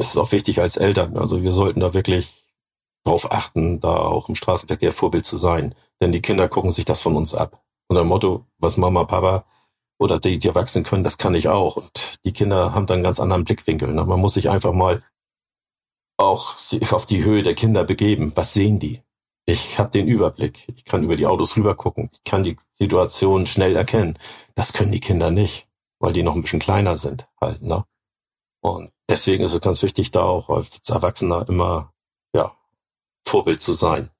es ist auch wichtig als Eltern. Also wir sollten da wirklich darauf achten, da auch im Straßenverkehr Vorbild zu sein. Denn die Kinder gucken sich das von uns ab. Unser Motto, was Mama, Papa oder die, die Erwachsenen können, das kann ich auch. Und die Kinder haben dann einen ganz anderen Blickwinkel. Ne? Man muss sich einfach mal auch auf die Höhe der Kinder begeben. Was sehen die? Ich habe den Überblick. Ich kann über die Autos rüber gucken. Ich kann die Situation schnell erkennen. Das können die Kinder nicht, weil die noch ein bisschen kleiner sind halt. Ne? Und deswegen ist es ganz wichtig, da auch als Erwachsener immer ja Vorbild zu sein.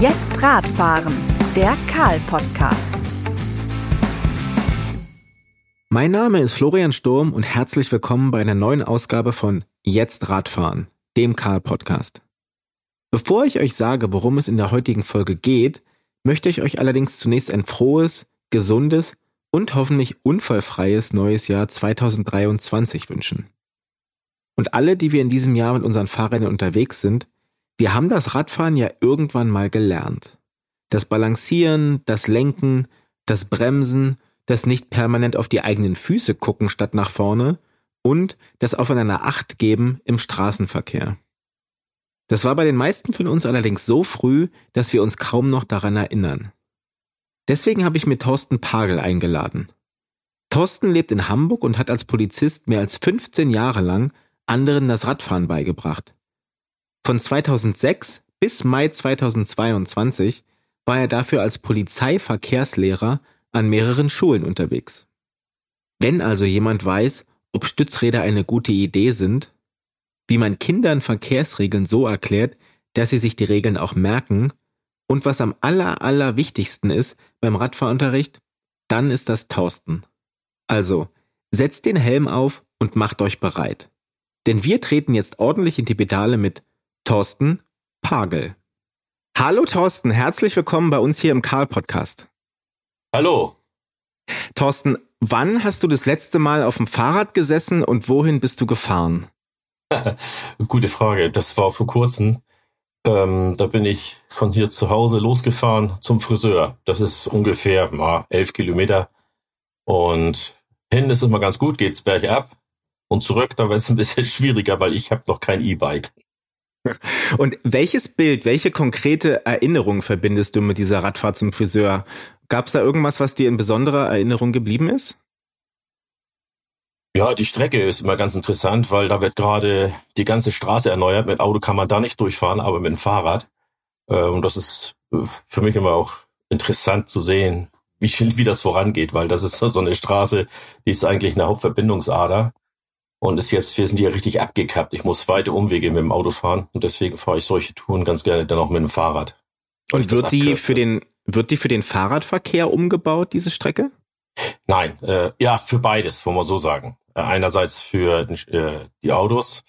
Jetzt Radfahren, der Karl-Podcast. Mein Name ist Florian Sturm und herzlich willkommen bei einer neuen Ausgabe von Jetzt Radfahren, dem Karl-Podcast. Bevor ich euch sage, worum es in der heutigen Folge geht, möchte ich euch allerdings zunächst ein frohes, gesundes und hoffentlich unfallfreies neues Jahr 2023 wünschen. Und alle, die wir in diesem Jahr mit unseren Fahrrädern unterwegs sind, wir haben das Radfahren ja irgendwann mal gelernt. Das Balancieren, das Lenken, das Bremsen, das nicht permanent auf die eigenen Füße gucken statt nach vorne und das Aufeinander Acht geben im Straßenverkehr. Das war bei den meisten von uns allerdings so früh, dass wir uns kaum noch daran erinnern. Deswegen habe ich mir Thorsten Pagel eingeladen. Thorsten lebt in Hamburg und hat als Polizist mehr als 15 Jahre lang anderen das Radfahren beigebracht. Von 2006 bis Mai 2022 war er dafür als Polizeiverkehrslehrer an mehreren Schulen unterwegs. Wenn also jemand weiß, ob Stützräder eine gute Idee sind, wie man Kindern Verkehrsregeln so erklärt, dass sie sich die Regeln auch merken und was am aller, aller wichtigsten ist beim Radfahrunterricht, dann ist das Thorsten. Also, setzt den Helm auf und macht euch bereit. Denn wir treten jetzt ordentlich in die Pedale mit Thorsten Pagel. Hallo Thorsten, herzlich willkommen bei uns hier im Karl Podcast. Hallo. Thorsten, wann hast du das letzte Mal auf dem Fahrrad gesessen und wohin bist du gefahren? Gute Frage. Das war vor kurzem. Ähm, da bin ich von hier zu Hause losgefahren zum Friseur. Das ist ungefähr mal elf Kilometer. Und hin ist es mal ganz gut, geht's bergab. Und zurück, da wird es ein bisschen schwieriger, weil ich habe noch kein E-Bike. Und welches Bild, welche konkrete Erinnerung verbindest du mit dieser Radfahrt zum Friseur? Gab es da irgendwas, was dir in besonderer Erinnerung geblieben ist? Ja, die Strecke ist immer ganz interessant, weil da wird gerade die ganze Straße erneuert. Mit Auto kann man da nicht durchfahren, aber mit dem Fahrrad. Äh, und das ist für mich immer auch interessant zu sehen, wie, wie das vorangeht, weil das ist so eine Straße, die ist eigentlich eine Hauptverbindungsader und ist jetzt, wir sind hier richtig abgekappt. Ich muss weite Umwege mit dem Auto fahren und deswegen fahre ich solche Touren ganz gerne dann auch mit dem Fahrrad. Und wird die für den, wird die für den Fahrradverkehr umgebaut, diese Strecke? Nein, äh, ja, für beides, wollen wir so sagen. Äh, einerseits für äh, die Autos,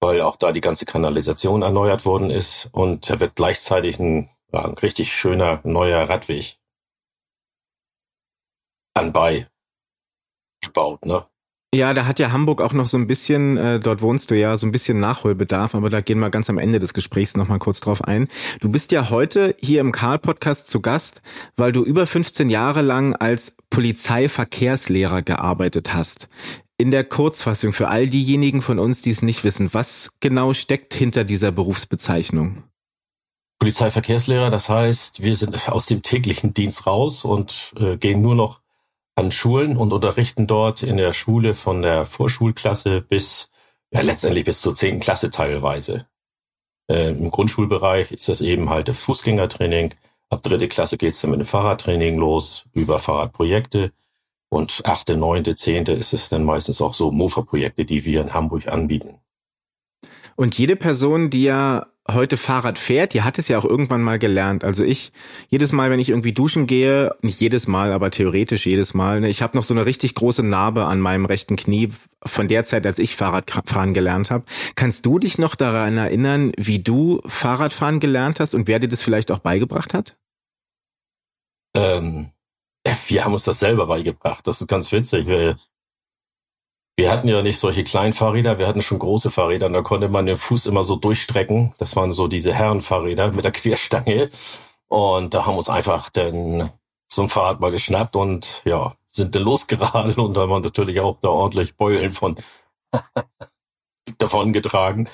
weil auch da die ganze Kanalisation erneuert worden ist und da wird gleichzeitig ein, ja, ein richtig schöner neuer Radweg anbei gebaut, ne? Ja, da hat ja Hamburg auch noch so ein bisschen, äh, dort wohnst du ja, so ein bisschen Nachholbedarf, aber da gehen wir ganz am Ende des Gesprächs nochmal kurz drauf ein. Du bist ja heute hier im Karl-Podcast zu Gast, weil du über 15 Jahre lang als Polizeiverkehrslehrer gearbeitet hast. In der Kurzfassung für all diejenigen von uns, die es nicht wissen, was genau steckt hinter dieser Berufsbezeichnung? Polizeiverkehrslehrer, das heißt, wir sind aus dem täglichen Dienst raus und äh, gehen nur noch an Schulen und unterrichten dort in der Schule von der Vorschulklasse bis, ja, letztendlich bis zur zehnten Klasse teilweise. Äh, Im Grundschulbereich ist das eben halt das Fußgängertraining. Ab dritte Klasse geht's dann mit dem Fahrradtraining los, über Fahrradprojekte. Und achte, neunte, zehnte ist es dann meistens auch so Mofa-Projekte, die wir in Hamburg anbieten. Und jede Person, die ja heute Fahrrad fährt, die hat es ja auch irgendwann mal gelernt. Also ich, jedes Mal, wenn ich irgendwie duschen gehe, nicht jedes Mal, aber theoretisch jedes Mal, ne, ich habe noch so eine richtig große Narbe an meinem rechten Knie von der Zeit, als ich Fahrradfahren gelernt habe. Kannst du dich noch daran erinnern, wie du Fahrradfahren gelernt hast und wer dir das vielleicht auch beigebracht hat? Ähm, wir haben uns das selber beigebracht. Das ist ganz witzig. wir hatten ja nicht solche kleinen Fahrräder, wir hatten schon große Fahrräder und da konnte man den Fuß immer so durchstrecken. Das waren so diese Herrenfahrräder mit der Querstange. Und da haben wir uns einfach den, so ein Fahrrad mal geschnappt und ja, sind dann losgeradelt und da waren natürlich auch da ordentlich Beulen von davon getragen.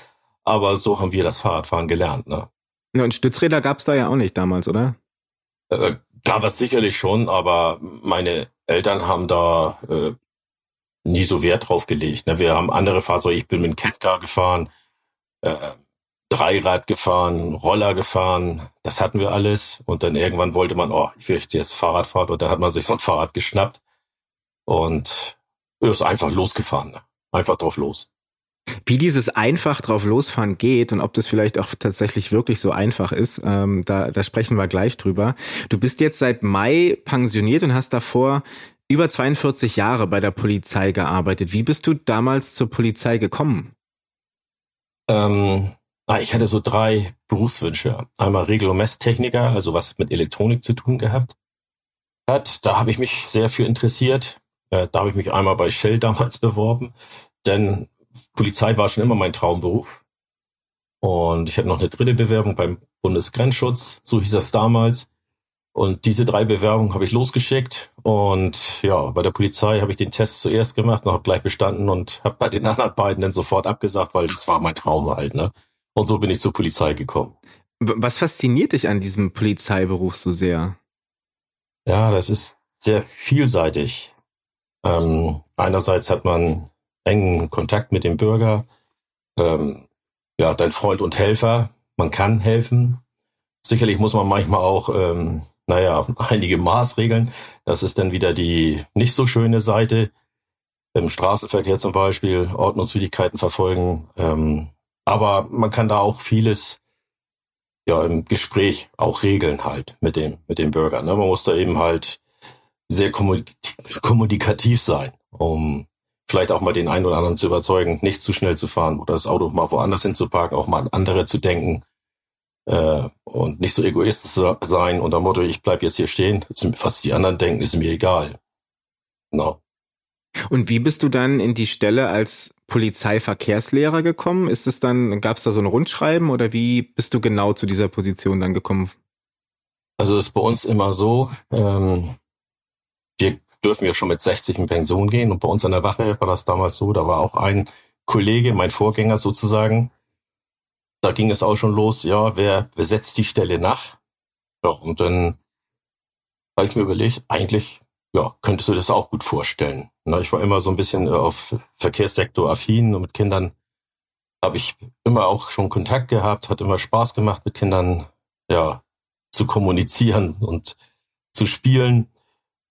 Aber so haben wir das Fahrradfahren gelernt. Ne? Ja, und Stützräder gab's da ja auch nicht damals, oder? Äh, gab es sicherlich schon, aber meine Eltern haben da äh, nie so Wert drauf gelegt. Ne? Wir haben andere Fahrzeuge, ich bin mit dem Catcar gefahren, äh, Dreirad gefahren, Roller gefahren, das hatten wir alles. Und dann irgendwann wollte man, oh, ich will jetzt Fahrrad fahren und dann hat man sich so ein Fahrrad geschnappt und ist einfach losgefahren. Ne? Einfach drauf los. Wie dieses einfach drauf losfahren geht und ob das vielleicht auch tatsächlich wirklich so einfach ist, ähm, da, da sprechen wir gleich drüber. Du bist jetzt seit Mai pensioniert und hast davor über 42 Jahre bei der Polizei gearbeitet. Wie bist du damals zur Polizei gekommen? Ähm, ah, ich hatte so drei Berufswünsche. Einmal Regel- und Messtechniker, also was mit Elektronik zu tun gehabt hat. Da habe ich mich sehr für interessiert. Äh, da habe ich mich einmal bei Shell damals beworben, denn Polizei war schon immer mein Traumberuf. Und ich hatte noch eine dritte Bewerbung beim Bundesgrenzschutz, so hieß das damals. Und diese drei Bewerbungen habe ich losgeschickt und ja, bei der Polizei habe ich den Test zuerst gemacht und habe gleich bestanden und habe bei den anderen beiden dann sofort abgesagt, weil das war mein Traum halt, ne? Und so bin ich zur Polizei gekommen. Was fasziniert dich an diesem Polizeiberuf so sehr? Ja, das ist sehr vielseitig. Ähm, einerseits hat man engen Kontakt mit dem Bürger, ähm, ja, dein Freund und Helfer. Man kann helfen. Sicherlich muss man manchmal auch ähm, naja, einige Maßregeln. Das ist dann wieder die nicht so schöne Seite. Im Straßenverkehr zum Beispiel, Ordnungswidrigkeiten verfolgen. Ähm, aber man kann da auch vieles ja im Gespräch auch regeln halt mit dem, mit dem Bürger. Ne? Man muss da eben halt sehr kommunikativ sein, um vielleicht auch mal den einen oder anderen zu überzeugen, nicht zu schnell zu fahren oder das Auto mal woanders hinzuparken, auch mal an andere zu denken äh, und nicht so egoistisch sein unter Motto, ich bleib jetzt hier stehen, was die anderen denken, ist mir egal. No. Und wie bist du dann in die Stelle als Polizeiverkehrslehrer gekommen? Ist es dann, gab es da so ein Rundschreiben oder wie bist du genau zu dieser Position dann gekommen? Also ist bei uns immer so, ähm, dürfen ja schon mit 60 in Pension gehen und bei uns an der Wache war das damals so, da war auch ein Kollege, mein Vorgänger sozusagen, da ging es auch schon los, ja, wer besetzt die Stelle nach? Ja, und dann habe ich mir überlegt, eigentlich, ja, könntest du das auch gut vorstellen. Na, ich war immer so ein bisschen äh, auf Verkehrssektor affin und mit Kindern habe ich immer auch schon Kontakt gehabt, hat immer Spaß gemacht, mit Kindern, ja, zu kommunizieren und zu spielen.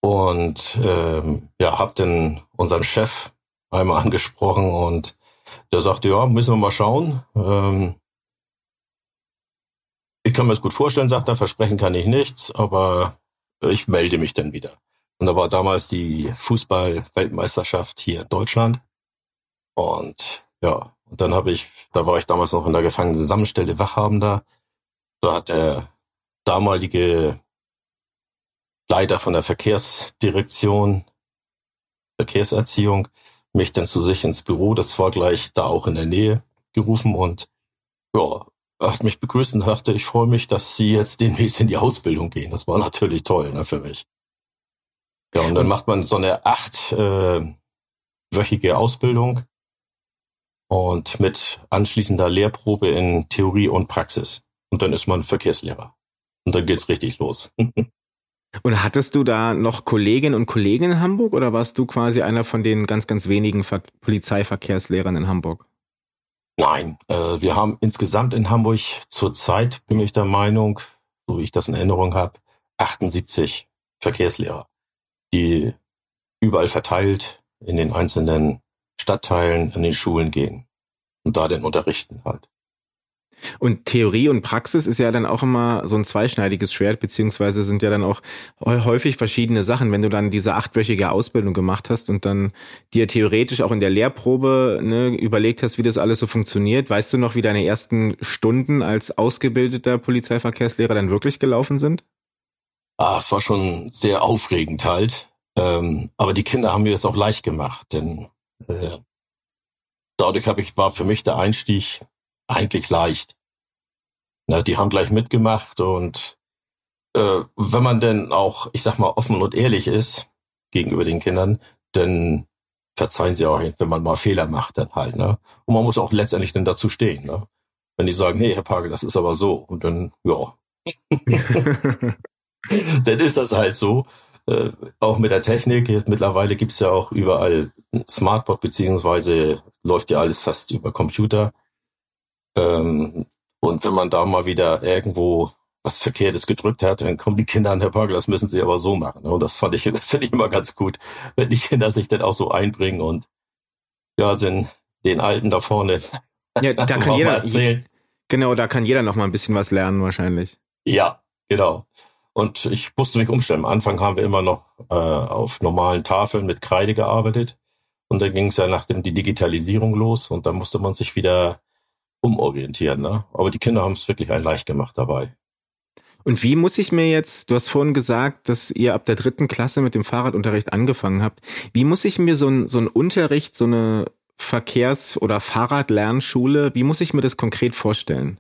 Und ähm, ja, habe dann unseren Chef einmal angesprochen und der sagte, ja, müssen wir mal schauen. Ähm, ich kann mir das gut vorstellen, sagt er, versprechen kann ich nichts, aber ich melde mich dann wieder. Und da war damals die Fußball-Weltmeisterschaft hier in Deutschland. Und ja, und dann habe ich, da war ich damals noch in der Gefangenen-Sammelstelle Wachhabender. Da hat der damalige Leiter von der Verkehrsdirektion, Verkehrserziehung, mich dann zu sich ins Büro, das war gleich da auch in der Nähe gerufen und ja, hat mich begrüßt und dachte, ich freue mich, dass Sie jetzt demnächst in die Ausbildung gehen. Das war natürlich toll ne, für mich. Ja, und dann macht man so eine achtwöchige äh, Ausbildung und mit anschließender Lehrprobe in Theorie und Praxis. Und dann ist man Verkehrslehrer. Und dann geht's richtig los. und hattest du da noch Kolleginnen und Kollegen in Hamburg oder warst du quasi einer von den ganz, ganz wenigen Ver Polizeiverkehrslehrern in Hamburg? Nein, äh, wir haben insgesamt in Hamburg zurzeit, bin ich der Meinung, so wie ich das in Erinnerung habe, 78 Verkehrslehrer, die überall verteilt in den einzelnen Stadtteilen an den Schulen gehen und da den unterrichten halt. Und Theorie und Praxis ist ja dann auch immer so ein zweischneidiges Schwert, beziehungsweise sind ja dann auch häufig verschiedene Sachen. Wenn du dann diese achtwöchige Ausbildung gemacht hast und dann dir theoretisch auch in der Lehrprobe ne, überlegt hast, wie das alles so funktioniert, weißt du noch, wie deine ersten Stunden als ausgebildeter Polizeiverkehrslehrer dann wirklich gelaufen sind? Ah, es war schon sehr aufregend halt. Ähm, aber die Kinder haben mir das auch leicht gemacht, denn äh, dadurch habe ich, war für mich der Einstieg eigentlich leicht. Na, die haben gleich mitgemacht und äh, wenn man denn auch, ich sag mal, offen und ehrlich ist gegenüber den Kindern, dann verzeihen sie auch, wenn man mal Fehler macht, dann halt, ne? Und man muss auch letztendlich dann dazu stehen, ne? Wenn die sagen, hey, Herr Pagel, das ist aber so, und dann, ja. dann ist das halt so. Äh, auch mit der Technik, jetzt mittlerweile gibt's ja auch überall Smartboard, beziehungsweise läuft ja alles fast über Computer. Ähm, und wenn man da mal wieder irgendwo was Verkehrtes gedrückt hat, dann kommen die Kinder an, Herr Pagel, das müssen sie aber so machen. Und das fand ich, finde ich immer ganz gut, wenn die Kinder sich dann auch so einbringen und ja, den, den Alten da vorne. Ja, da kann jeder erzählen. Genau, da kann jeder noch mal ein bisschen was lernen wahrscheinlich. Ja, genau. Und ich musste mich umstellen. Am Anfang haben wir immer noch äh, auf normalen Tafeln mit Kreide gearbeitet. Und dann ging es ja nachdem die Digitalisierung los und da musste man sich wieder umorientieren. Ne? Aber die Kinder haben es wirklich ein leicht gemacht dabei. Und wie muss ich mir jetzt, du hast vorhin gesagt, dass ihr ab der dritten Klasse mit dem Fahrradunterricht angefangen habt. Wie muss ich mir so ein, so ein Unterricht, so eine Verkehrs- oder Fahrradlernschule, wie muss ich mir das konkret vorstellen?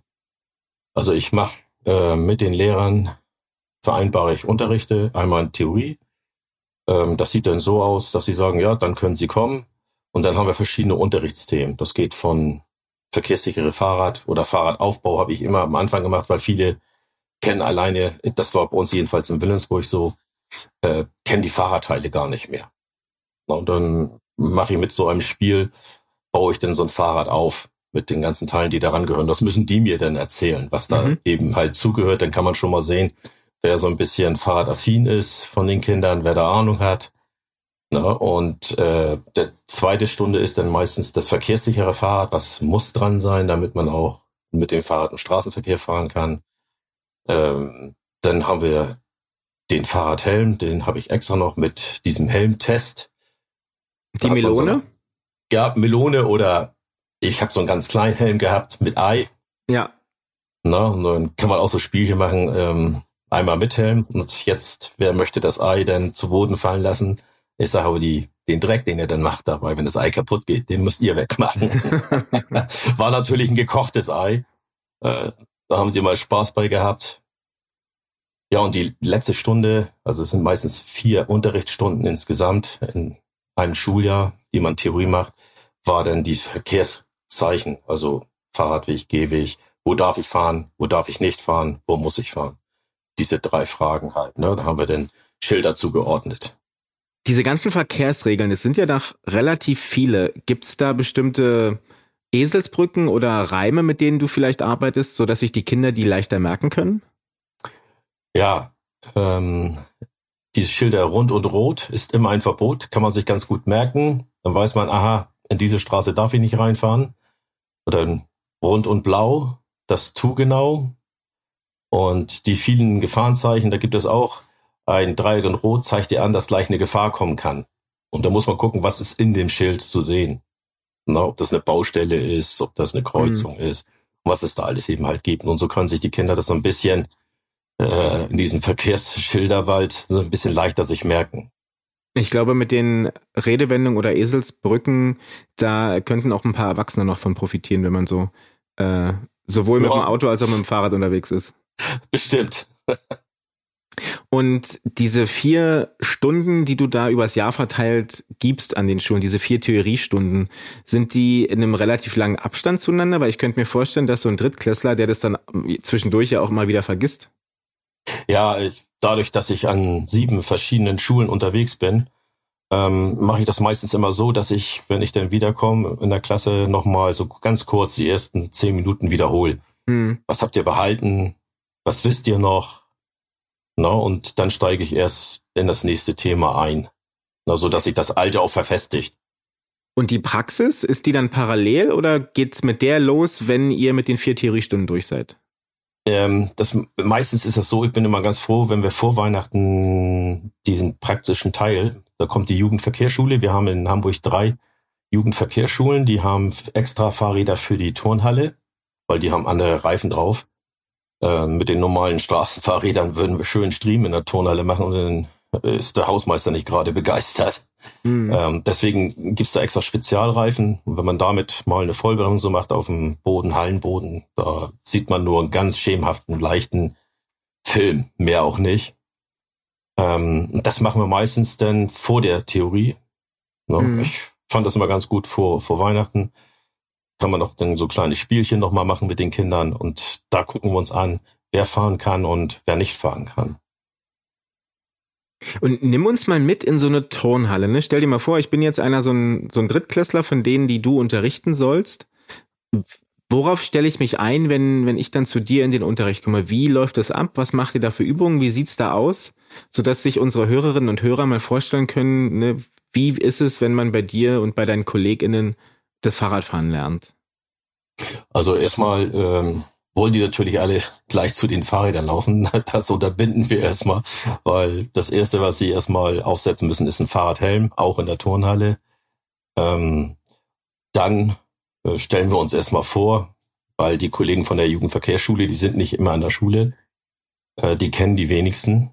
Also ich mache äh, mit den Lehrern, vereinbare ich Unterrichte, einmal in Theorie. Ähm, das sieht dann so aus, dass sie sagen, ja, dann können sie kommen. Und dann haben wir verschiedene Unterrichtsthemen. Das geht von verkehrssichere Fahrrad oder Fahrradaufbau habe ich immer am Anfang gemacht, weil viele kennen alleine, das war bei uns jedenfalls in Willensburg so, äh, kennen die Fahrradteile gar nicht mehr. Und dann mache ich mit so einem Spiel, baue ich dann so ein Fahrrad auf mit den ganzen Teilen, die daran gehören. Das müssen die mir dann erzählen, was da mhm. eben halt zugehört. Dann kann man schon mal sehen, wer so ein bisschen fahrradaffin ist von den Kindern, wer da Ahnung hat. Na, und äh, der zweite Stunde ist dann meistens das verkehrssichere Fahrrad, was muss dran sein, damit man auch mit dem Fahrrad im Straßenverkehr fahren kann. Ähm, dann haben wir den Fahrradhelm, den habe ich extra noch mit diesem Helmtest. Die Melone? So, ja, Melone oder ich habe so einen ganz kleinen Helm gehabt mit Ei. Ja. Na, und dann kann man auch so Spielchen machen, ähm, einmal mit Helm und jetzt, wer möchte das Ei denn zu Boden fallen lassen? Ich sage aber die, den Dreck, den er dann macht dabei, wenn das Ei kaputt geht, den müsst ihr wegmachen. War natürlich ein gekochtes Ei. Äh, da haben sie mal Spaß bei gehabt. Ja, und die letzte Stunde, also es sind meistens vier Unterrichtsstunden insgesamt in einem Schuljahr, die man Theorie macht, war dann die Verkehrszeichen, also Fahrradweg, Gehweg, wo darf ich fahren, wo darf ich nicht fahren, wo muss ich fahren. Diese drei Fragen halt, ne? Da haben wir dann Schilder zugeordnet. Diese ganzen Verkehrsregeln, es sind ja doch relativ viele. Gibt es da bestimmte Eselsbrücken oder Reime, mit denen du vielleicht arbeitest, so dass sich die Kinder die leichter merken können? Ja, ähm, diese Schilder rund und rot ist immer ein Verbot, kann man sich ganz gut merken. Dann weiß man, aha, in diese Straße darf ich nicht reinfahren. Oder rund und blau, das tu genau. Und die vielen Gefahrenzeichen, da gibt es auch ein Dreieck und Rot zeigt dir an, dass gleich eine Gefahr kommen kann. Und da muss man gucken, was ist in dem Schild zu sehen. Na, ob das eine Baustelle ist, ob das eine Kreuzung mhm. ist, was es da alles eben halt gibt. Und so können sich die Kinder das so ein bisschen äh, in diesem Verkehrsschilderwald so ein bisschen leichter sich merken. Ich glaube, mit den Redewendungen oder Eselsbrücken, da könnten auch ein paar Erwachsene noch von profitieren, wenn man so äh, sowohl ja. mit dem Auto als auch mit dem Fahrrad unterwegs ist. Bestimmt. Und diese vier Stunden, die du da übers Jahr verteilt gibst an den Schulen, diese vier Theoriestunden, sind die in einem relativ langen Abstand zueinander? Weil ich könnte mir vorstellen, dass so ein Drittklässler, der das dann zwischendurch ja auch mal wieder vergisst. Ja, ich, dadurch, dass ich an sieben verschiedenen Schulen unterwegs bin, ähm, mache ich das meistens immer so, dass ich, wenn ich dann wiederkomme, in der Klasse nochmal so ganz kurz die ersten zehn Minuten wiederhole. Hm. Was habt ihr behalten? Was wisst ihr noch? Na, und dann steige ich erst in das nächste Thema ein, na, so dass sich das Alte auch verfestigt. Und die Praxis, ist die dann parallel oder geht's mit der los, wenn ihr mit den vier Theoriestunden durch seid? Ähm, das, meistens ist das so, ich bin immer ganz froh, wenn wir vor Weihnachten diesen praktischen Teil, da kommt die Jugendverkehrsschule, wir haben in Hamburg drei Jugendverkehrsschulen, die haben extra Fahrräder für die Turnhalle, weil die haben andere Reifen drauf. Äh, mit den normalen Straßenfahrrädern würden wir schön Stream in der Turnhalle machen und dann ist der Hausmeister nicht gerade begeistert. Mhm. Ähm, deswegen gibt's da extra Spezialreifen. Und wenn man damit mal eine Vollbremsung macht auf dem Boden, Hallenboden, da sieht man nur einen ganz schemenhaften, leichten Film, mehr auch nicht. Ähm, das machen wir meistens dann vor der Theorie. Ne? Mhm. Ich fand das immer ganz gut vor, vor Weihnachten. Kann man auch dann so kleine Spielchen nochmal machen mit den Kindern und da gucken wir uns an, wer fahren kann und wer nicht fahren kann. Und nimm uns mal mit in so eine Turnhalle. Ne? Stell dir mal vor, ich bin jetzt einer so ein, so ein Drittklässler von denen, die du unterrichten sollst. Worauf stelle ich mich ein, wenn, wenn ich dann zu dir in den Unterricht komme? Wie läuft das ab? Was macht ihr da für Übungen? Wie sieht's da aus? Sodass sich unsere Hörerinnen und Hörer mal vorstellen können, ne, wie ist es, wenn man bei dir und bei deinen KollegInnen das Fahrradfahren lernt? Also erstmal ähm, wollen die natürlich alle gleich zu den Fahrrädern laufen. Das unterbinden wir erstmal, weil das Erste, was sie erstmal aufsetzen müssen, ist ein Fahrradhelm, auch in der Turnhalle. Ähm, dann äh, stellen wir uns erstmal vor, weil die Kollegen von der Jugendverkehrsschule, die sind nicht immer an der Schule, äh, die kennen die wenigsten.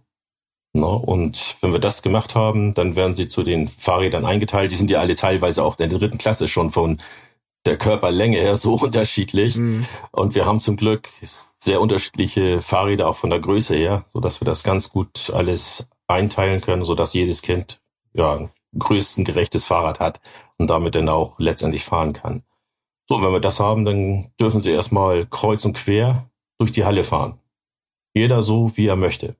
No, und wenn wir das gemacht haben, dann werden sie zu den Fahrrädern eingeteilt. Die sind ja alle teilweise auch in der dritten Klasse schon von der Körperlänge her so unterschiedlich. Mhm. Und wir haben zum Glück sehr unterschiedliche Fahrräder auch von der Größe her, so dass wir das ganz gut alles einteilen können, so dass jedes Kind ja ein größtengerechtes Fahrrad hat und damit dann auch letztendlich fahren kann. So, wenn wir das haben, dann dürfen sie erstmal kreuz und quer durch die Halle fahren. Jeder so, wie er möchte.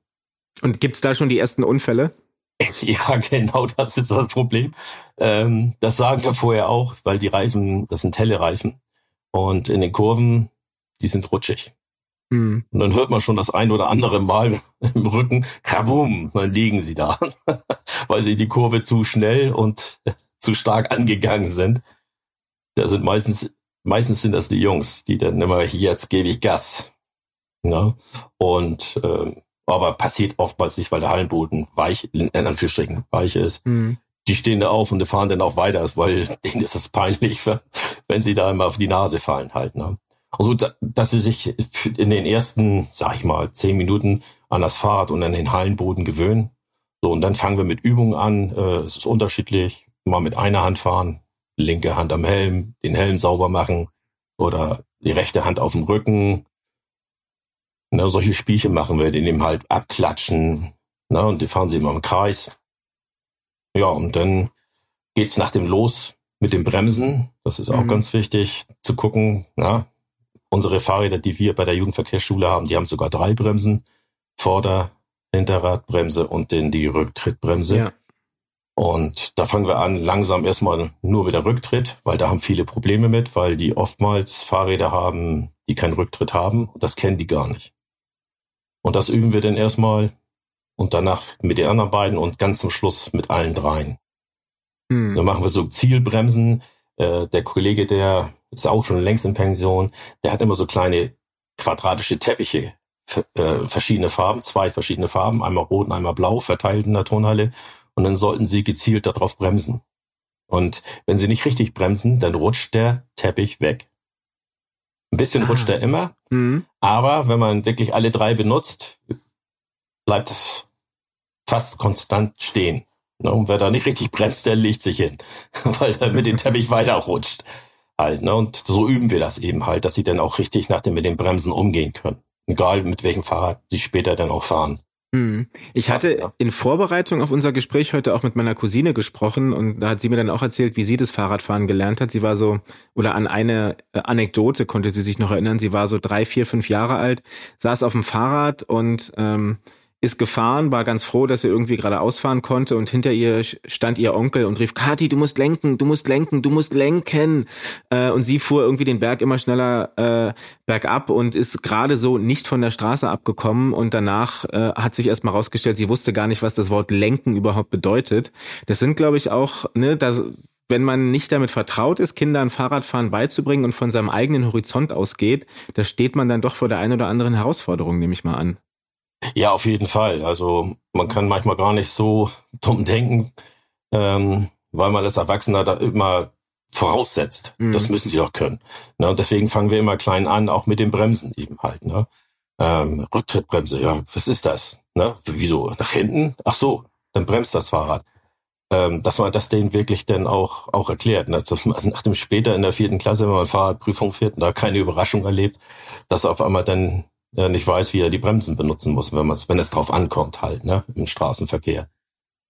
Und gibt's da schon die ersten Unfälle? Ja, genau, das ist das Problem. Ähm, das sagen wir vorher auch, weil die Reifen, das sind helle Reifen. Und in den Kurven, die sind rutschig. Hm. Und dann hört man schon das ein oder andere Mal im Rücken, krabum, dann liegen sie da, weil sie die Kurve zu schnell und zu stark angegangen sind. Da sind meistens, meistens sind das die Jungs, die dann immer, jetzt gebe ich Gas. Ja? Und ähm, aber passiert oftmals nicht, weil der Hallenboden weich, in Anführungsstrichen, weich ist. Mhm. Die stehen da auf und die fahren dann auch weiter, weil denen ist es peinlich, wenn sie da immer auf die Nase fallen halt. Ne? Also, dass sie sich in den ersten, sag ich mal, zehn Minuten an das Fahrrad und an den Hallenboden gewöhnen. So, und dann fangen wir mit Übungen an. Äh, es ist unterschiedlich. Mal mit einer Hand fahren, linke Hand am Helm, den Helm sauber machen oder die rechte Hand auf dem Rücken, Ne, solche Spielchen machen wir, die nehmen halt abklatschen, ne, und die fahren sie immer im Kreis. Ja, und dann geht's nach dem Los mit dem Bremsen. Das ist auch mhm. ganz wichtig zu gucken. Ja, unsere Fahrräder, die wir bei der Jugendverkehrsschule haben, die haben sogar drei Bremsen. Vorder-, Hinterradbremse und den die Rücktrittbremse. Ja. Und da fangen wir an, langsam erstmal nur wieder Rücktritt, weil da haben viele Probleme mit, weil die oftmals Fahrräder haben, die keinen Rücktritt haben. Das kennen die gar nicht. Und das üben wir dann erstmal und danach mit den anderen beiden und ganz zum Schluss mit allen dreien. Hm. Dann machen wir so Zielbremsen. Äh, der Kollege, der ist auch schon längst in Pension, der hat immer so kleine quadratische Teppiche, äh, verschiedene Farben, zwei verschiedene Farben, einmal rot und einmal blau, verteilt in der Turnhalle. Und dann sollten sie gezielt darauf bremsen. Und wenn sie nicht richtig bremsen, dann rutscht der Teppich weg. Ein bisschen ah. rutscht er immer, mhm. aber wenn man wirklich alle drei benutzt, bleibt es fast konstant stehen. Ne? Und wer da nicht richtig bremst, der legt sich hin, weil er mit dem Teppich weiter rutscht. Halt, ne? Und so üben wir das eben halt, dass sie dann auch richtig nach dem mit den Bremsen umgehen können. Egal mit welchem Fahrrad sie später dann auch fahren. Hm. Ich hatte in Vorbereitung auf unser Gespräch heute auch mit meiner Cousine gesprochen und da hat sie mir dann auch erzählt, wie sie das Fahrradfahren gelernt hat. Sie war so, oder an eine äh, Anekdote konnte sie sich noch erinnern. Sie war so drei, vier, fünf Jahre alt, saß auf dem Fahrrad und ähm, ist gefahren, war ganz froh, dass er irgendwie gerade ausfahren konnte und hinter ihr stand ihr Onkel und rief, Kathi, du musst lenken, du musst lenken, du musst lenken. Äh, und sie fuhr irgendwie den Berg immer schneller äh, bergab und ist gerade so nicht von der Straße abgekommen und danach äh, hat sich erstmal rausgestellt, sie wusste gar nicht, was das Wort lenken überhaupt bedeutet. Das sind, glaube ich, auch, ne, das, wenn man nicht damit vertraut ist, Kindern Fahrradfahren beizubringen und von seinem eigenen Horizont ausgeht, da steht man dann doch vor der einen oder anderen Herausforderung, nehme ich mal an. Ja, auf jeden Fall. Also man kann manchmal gar nicht so dumm denken, ähm, weil man als Erwachsener da immer voraussetzt. Mhm. Das müssen sie doch können. Ne? Und deswegen fangen wir immer klein an, auch mit den Bremsen eben halt. Ne? Ähm, Rücktrittbremse, ja, was ist das? Ne? Wieso? Nach hinten? Ach so, dann bremst das Fahrrad. Ähm, dass man das denen wirklich dann auch, auch erklärt. Ne? Dass man nach dem später in der vierten Klasse, wenn man Fahrradprüfung fährt und da keine Überraschung erlebt, dass auf einmal dann äh, nicht weiß, wie er die Bremsen benutzen muss, wenn wenn es drauf ankommt halt, ne, im Straßenverkehr.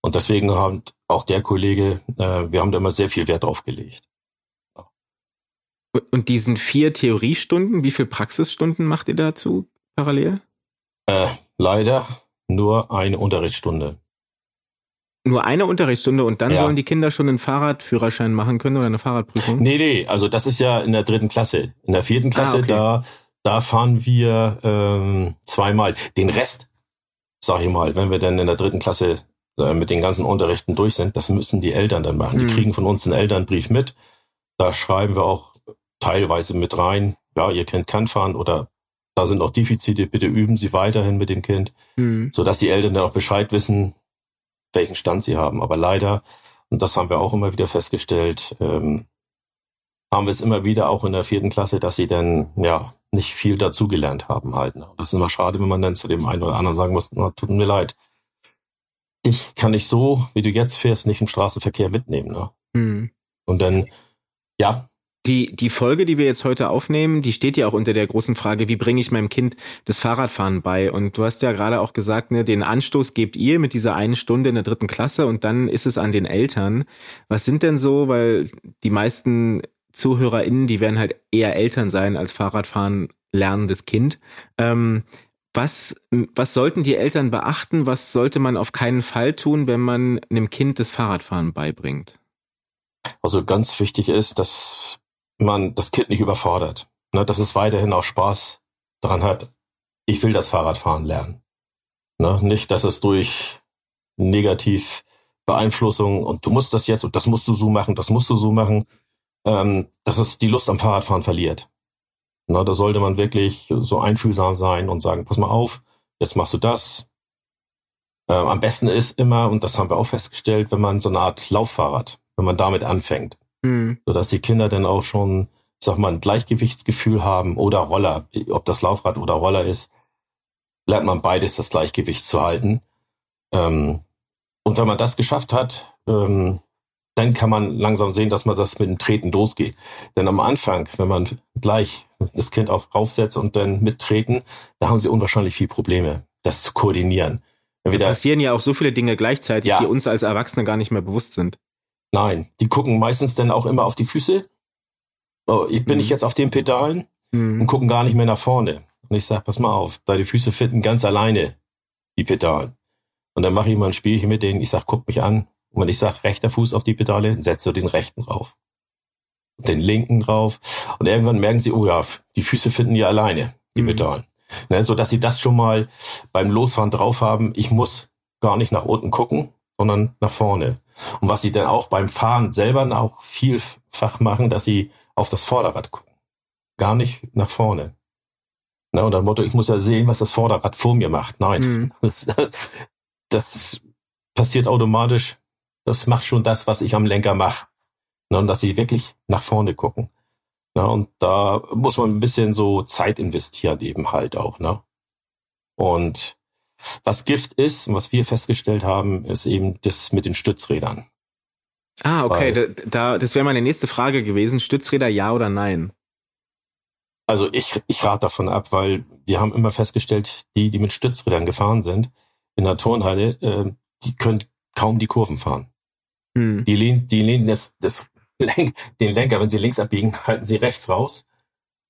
Und deswegen haben auch der Kollege, äh, wir haben da immer sehr viel Wert drauf gelegt. Und diesen vier Theoriestunden, wie viel Praxisstunden macht ihr dazu parallel? Äh, leider nur eine Unterrichtsstunde. Nur eine Unterrichtsstunde und dann ja. sollen die Kinder schon einen Fahrradführerschein machen können oder eine Fahrradprüfung? Nee, nee, also das ist ja in der dritten Klasse. In der vierten Klasse, ah, okay. da, da fahren wir ähm, zweimal. Den Rest, sag ich mal, wenn wir dann in der dritten Klasse äh, mit den ganzen Unterrichten durch sind, das müssen die Eltern dann machen. Hm. Die kriegen von uns einen Elternbrief mit. Da schreiben wir auch teilweise mit rein, ja, ihr Kind kann fahren oder da sind auch Defizite, bitte üben Sie weiterhin mit dem Kind, mhm. so dass die Eltern dann auch Bescheid wissen, welchen Stand sie haben. Aber leider, und das haben wir auch immer wieder festgestellt, ähm, haben wir es immer wieder auch in der vierten Klasse, dass sie dann ja nicht viel dazugelernt haben halt. Ne? Das ist immer schade, wenn man dann zu dem einen oder anderen sagen muss, na, tut mir leid. Ich kann nicht so, wie du jetzt fährst, nicht im Straßenverkehr mitnehmen. Ne? Mhm. Und dann, ja, die, die Folge, die wir jetzt heute aufnehmen, die steht ja auch unter der großen Frage, wie bringe ich meinem Kind das Fahrradfahren bei? Und du hast ja gerade auch gesagt, ne, den Anstoß gebt ihr mit dieser einen Stunde in der dritten Klasse und dann ist es an den Eltern. Was sind denn so, weil die meisten ZuhörerInnen, die werden halt eher Eltern sein als Fahrradfahren lernendes Kind. Ähm, was, was sollten die Eltern beachten? Was sollte man auf keinen Fall tun, wenn man einem Kind das Fahrradfahren beibringt? Also ganz wichtig ist, dass man das Kind nicht überfordert. Ne, dass es weiterhin auch Spaß daran hat. Ich will das Fahrradfahren lernen. Ne, nicht, dass es durch negativ Beeinflussung und du musst das jetzt und das musst du so machen, das musst du so machen, ähm, dass es die Lust am Fahrradfahren verliert. Ne, da sollte man wirklich so einfühlsam sein und sagen, pass mal auf, jetzt machst du das. Ähm, am besten ist immer, und das haben wir auch festgestellt, wenn man so eine Art Lauffahrrad, wenn man damit anfängt. Mhm. Sodass die Kinder dann auch schon, sag mal, ein Gleichgewichtsgefühl haben oder Roller, ob das Laufrad oder Roller ist, lernt man beides das Gleichgewicht zu halten. Ähm, und wenn man das geschafft hat, ähm, dann kann man langsam sehen, dass man das mit dem Treten losgeht. Denn am Anfang, wenn man gleich das Kind auf raufsetzt und dann mittreten, da haben sie unwahrscheinlich viel Probleme, das zu koordinieren. Entweder, da passieren ja auch so viele Dinge gleichzeitig, ja. die uns als Erwachsene gar nicht mehr bewusst sind. Nein, die gucken meistens dann auch immer auf die Füße. Oh, ich bin mhm. ich jetzt auf den Pedalen mhm. und gucken gar nicht mehr nach vorne. Und ich sag, pass mal auf, deine Füße finden ganz alleine die Pedalen. Und dann mache ich mal ein Spielchen mit denen. Ich sag, guck mich an. Und wenn ich sag, rechter Fuß auf die Pedale, setze den rechten drauf. Den linken drauf. Und irgendwann merken sie, oh ja, die Füße finden ja alleine die mhm. Pedalen. Ne, so dass sie das schon mal beim Losfahren drauf haben. Ich muss gar nicht nach unten gucken, sondern nach vorne. Und was sie dann auch beim Fahren selber auch vielfach machen, dass sie auf das Vorderrad gucken. Gar nicht nach vorne. Na, und das Motto, ich muss ja sehen, was das Vorderrad vor mir macht. Nein. Mhm. Das, das, passiert automatisch. Das macht schon das, was ich am Lenker mache. Na, und dass sie wirklich nach vorne gucken. Na, und da muss man ein bisschen so Zeit investieren eben halt auch. Ne? Und was Gift ist und was wir festgestellt haben, ist eben das mit den Stützrädern. Ah, okay. Weil, da, da, das wäre meine nächste Frage gewesen. Stützräder ja oder nein? Also ich, ich rate davon ab, weil wir haben immer festgestellt, die, die mit Stützrädern gefahren sind in der Turnhalle, äh, die können kaum die Kurven fahren. Hm. Die lehnen, die lehnen das, das Lenk, den Lenker, wenn sie links abbiegen, halten sie rechts raus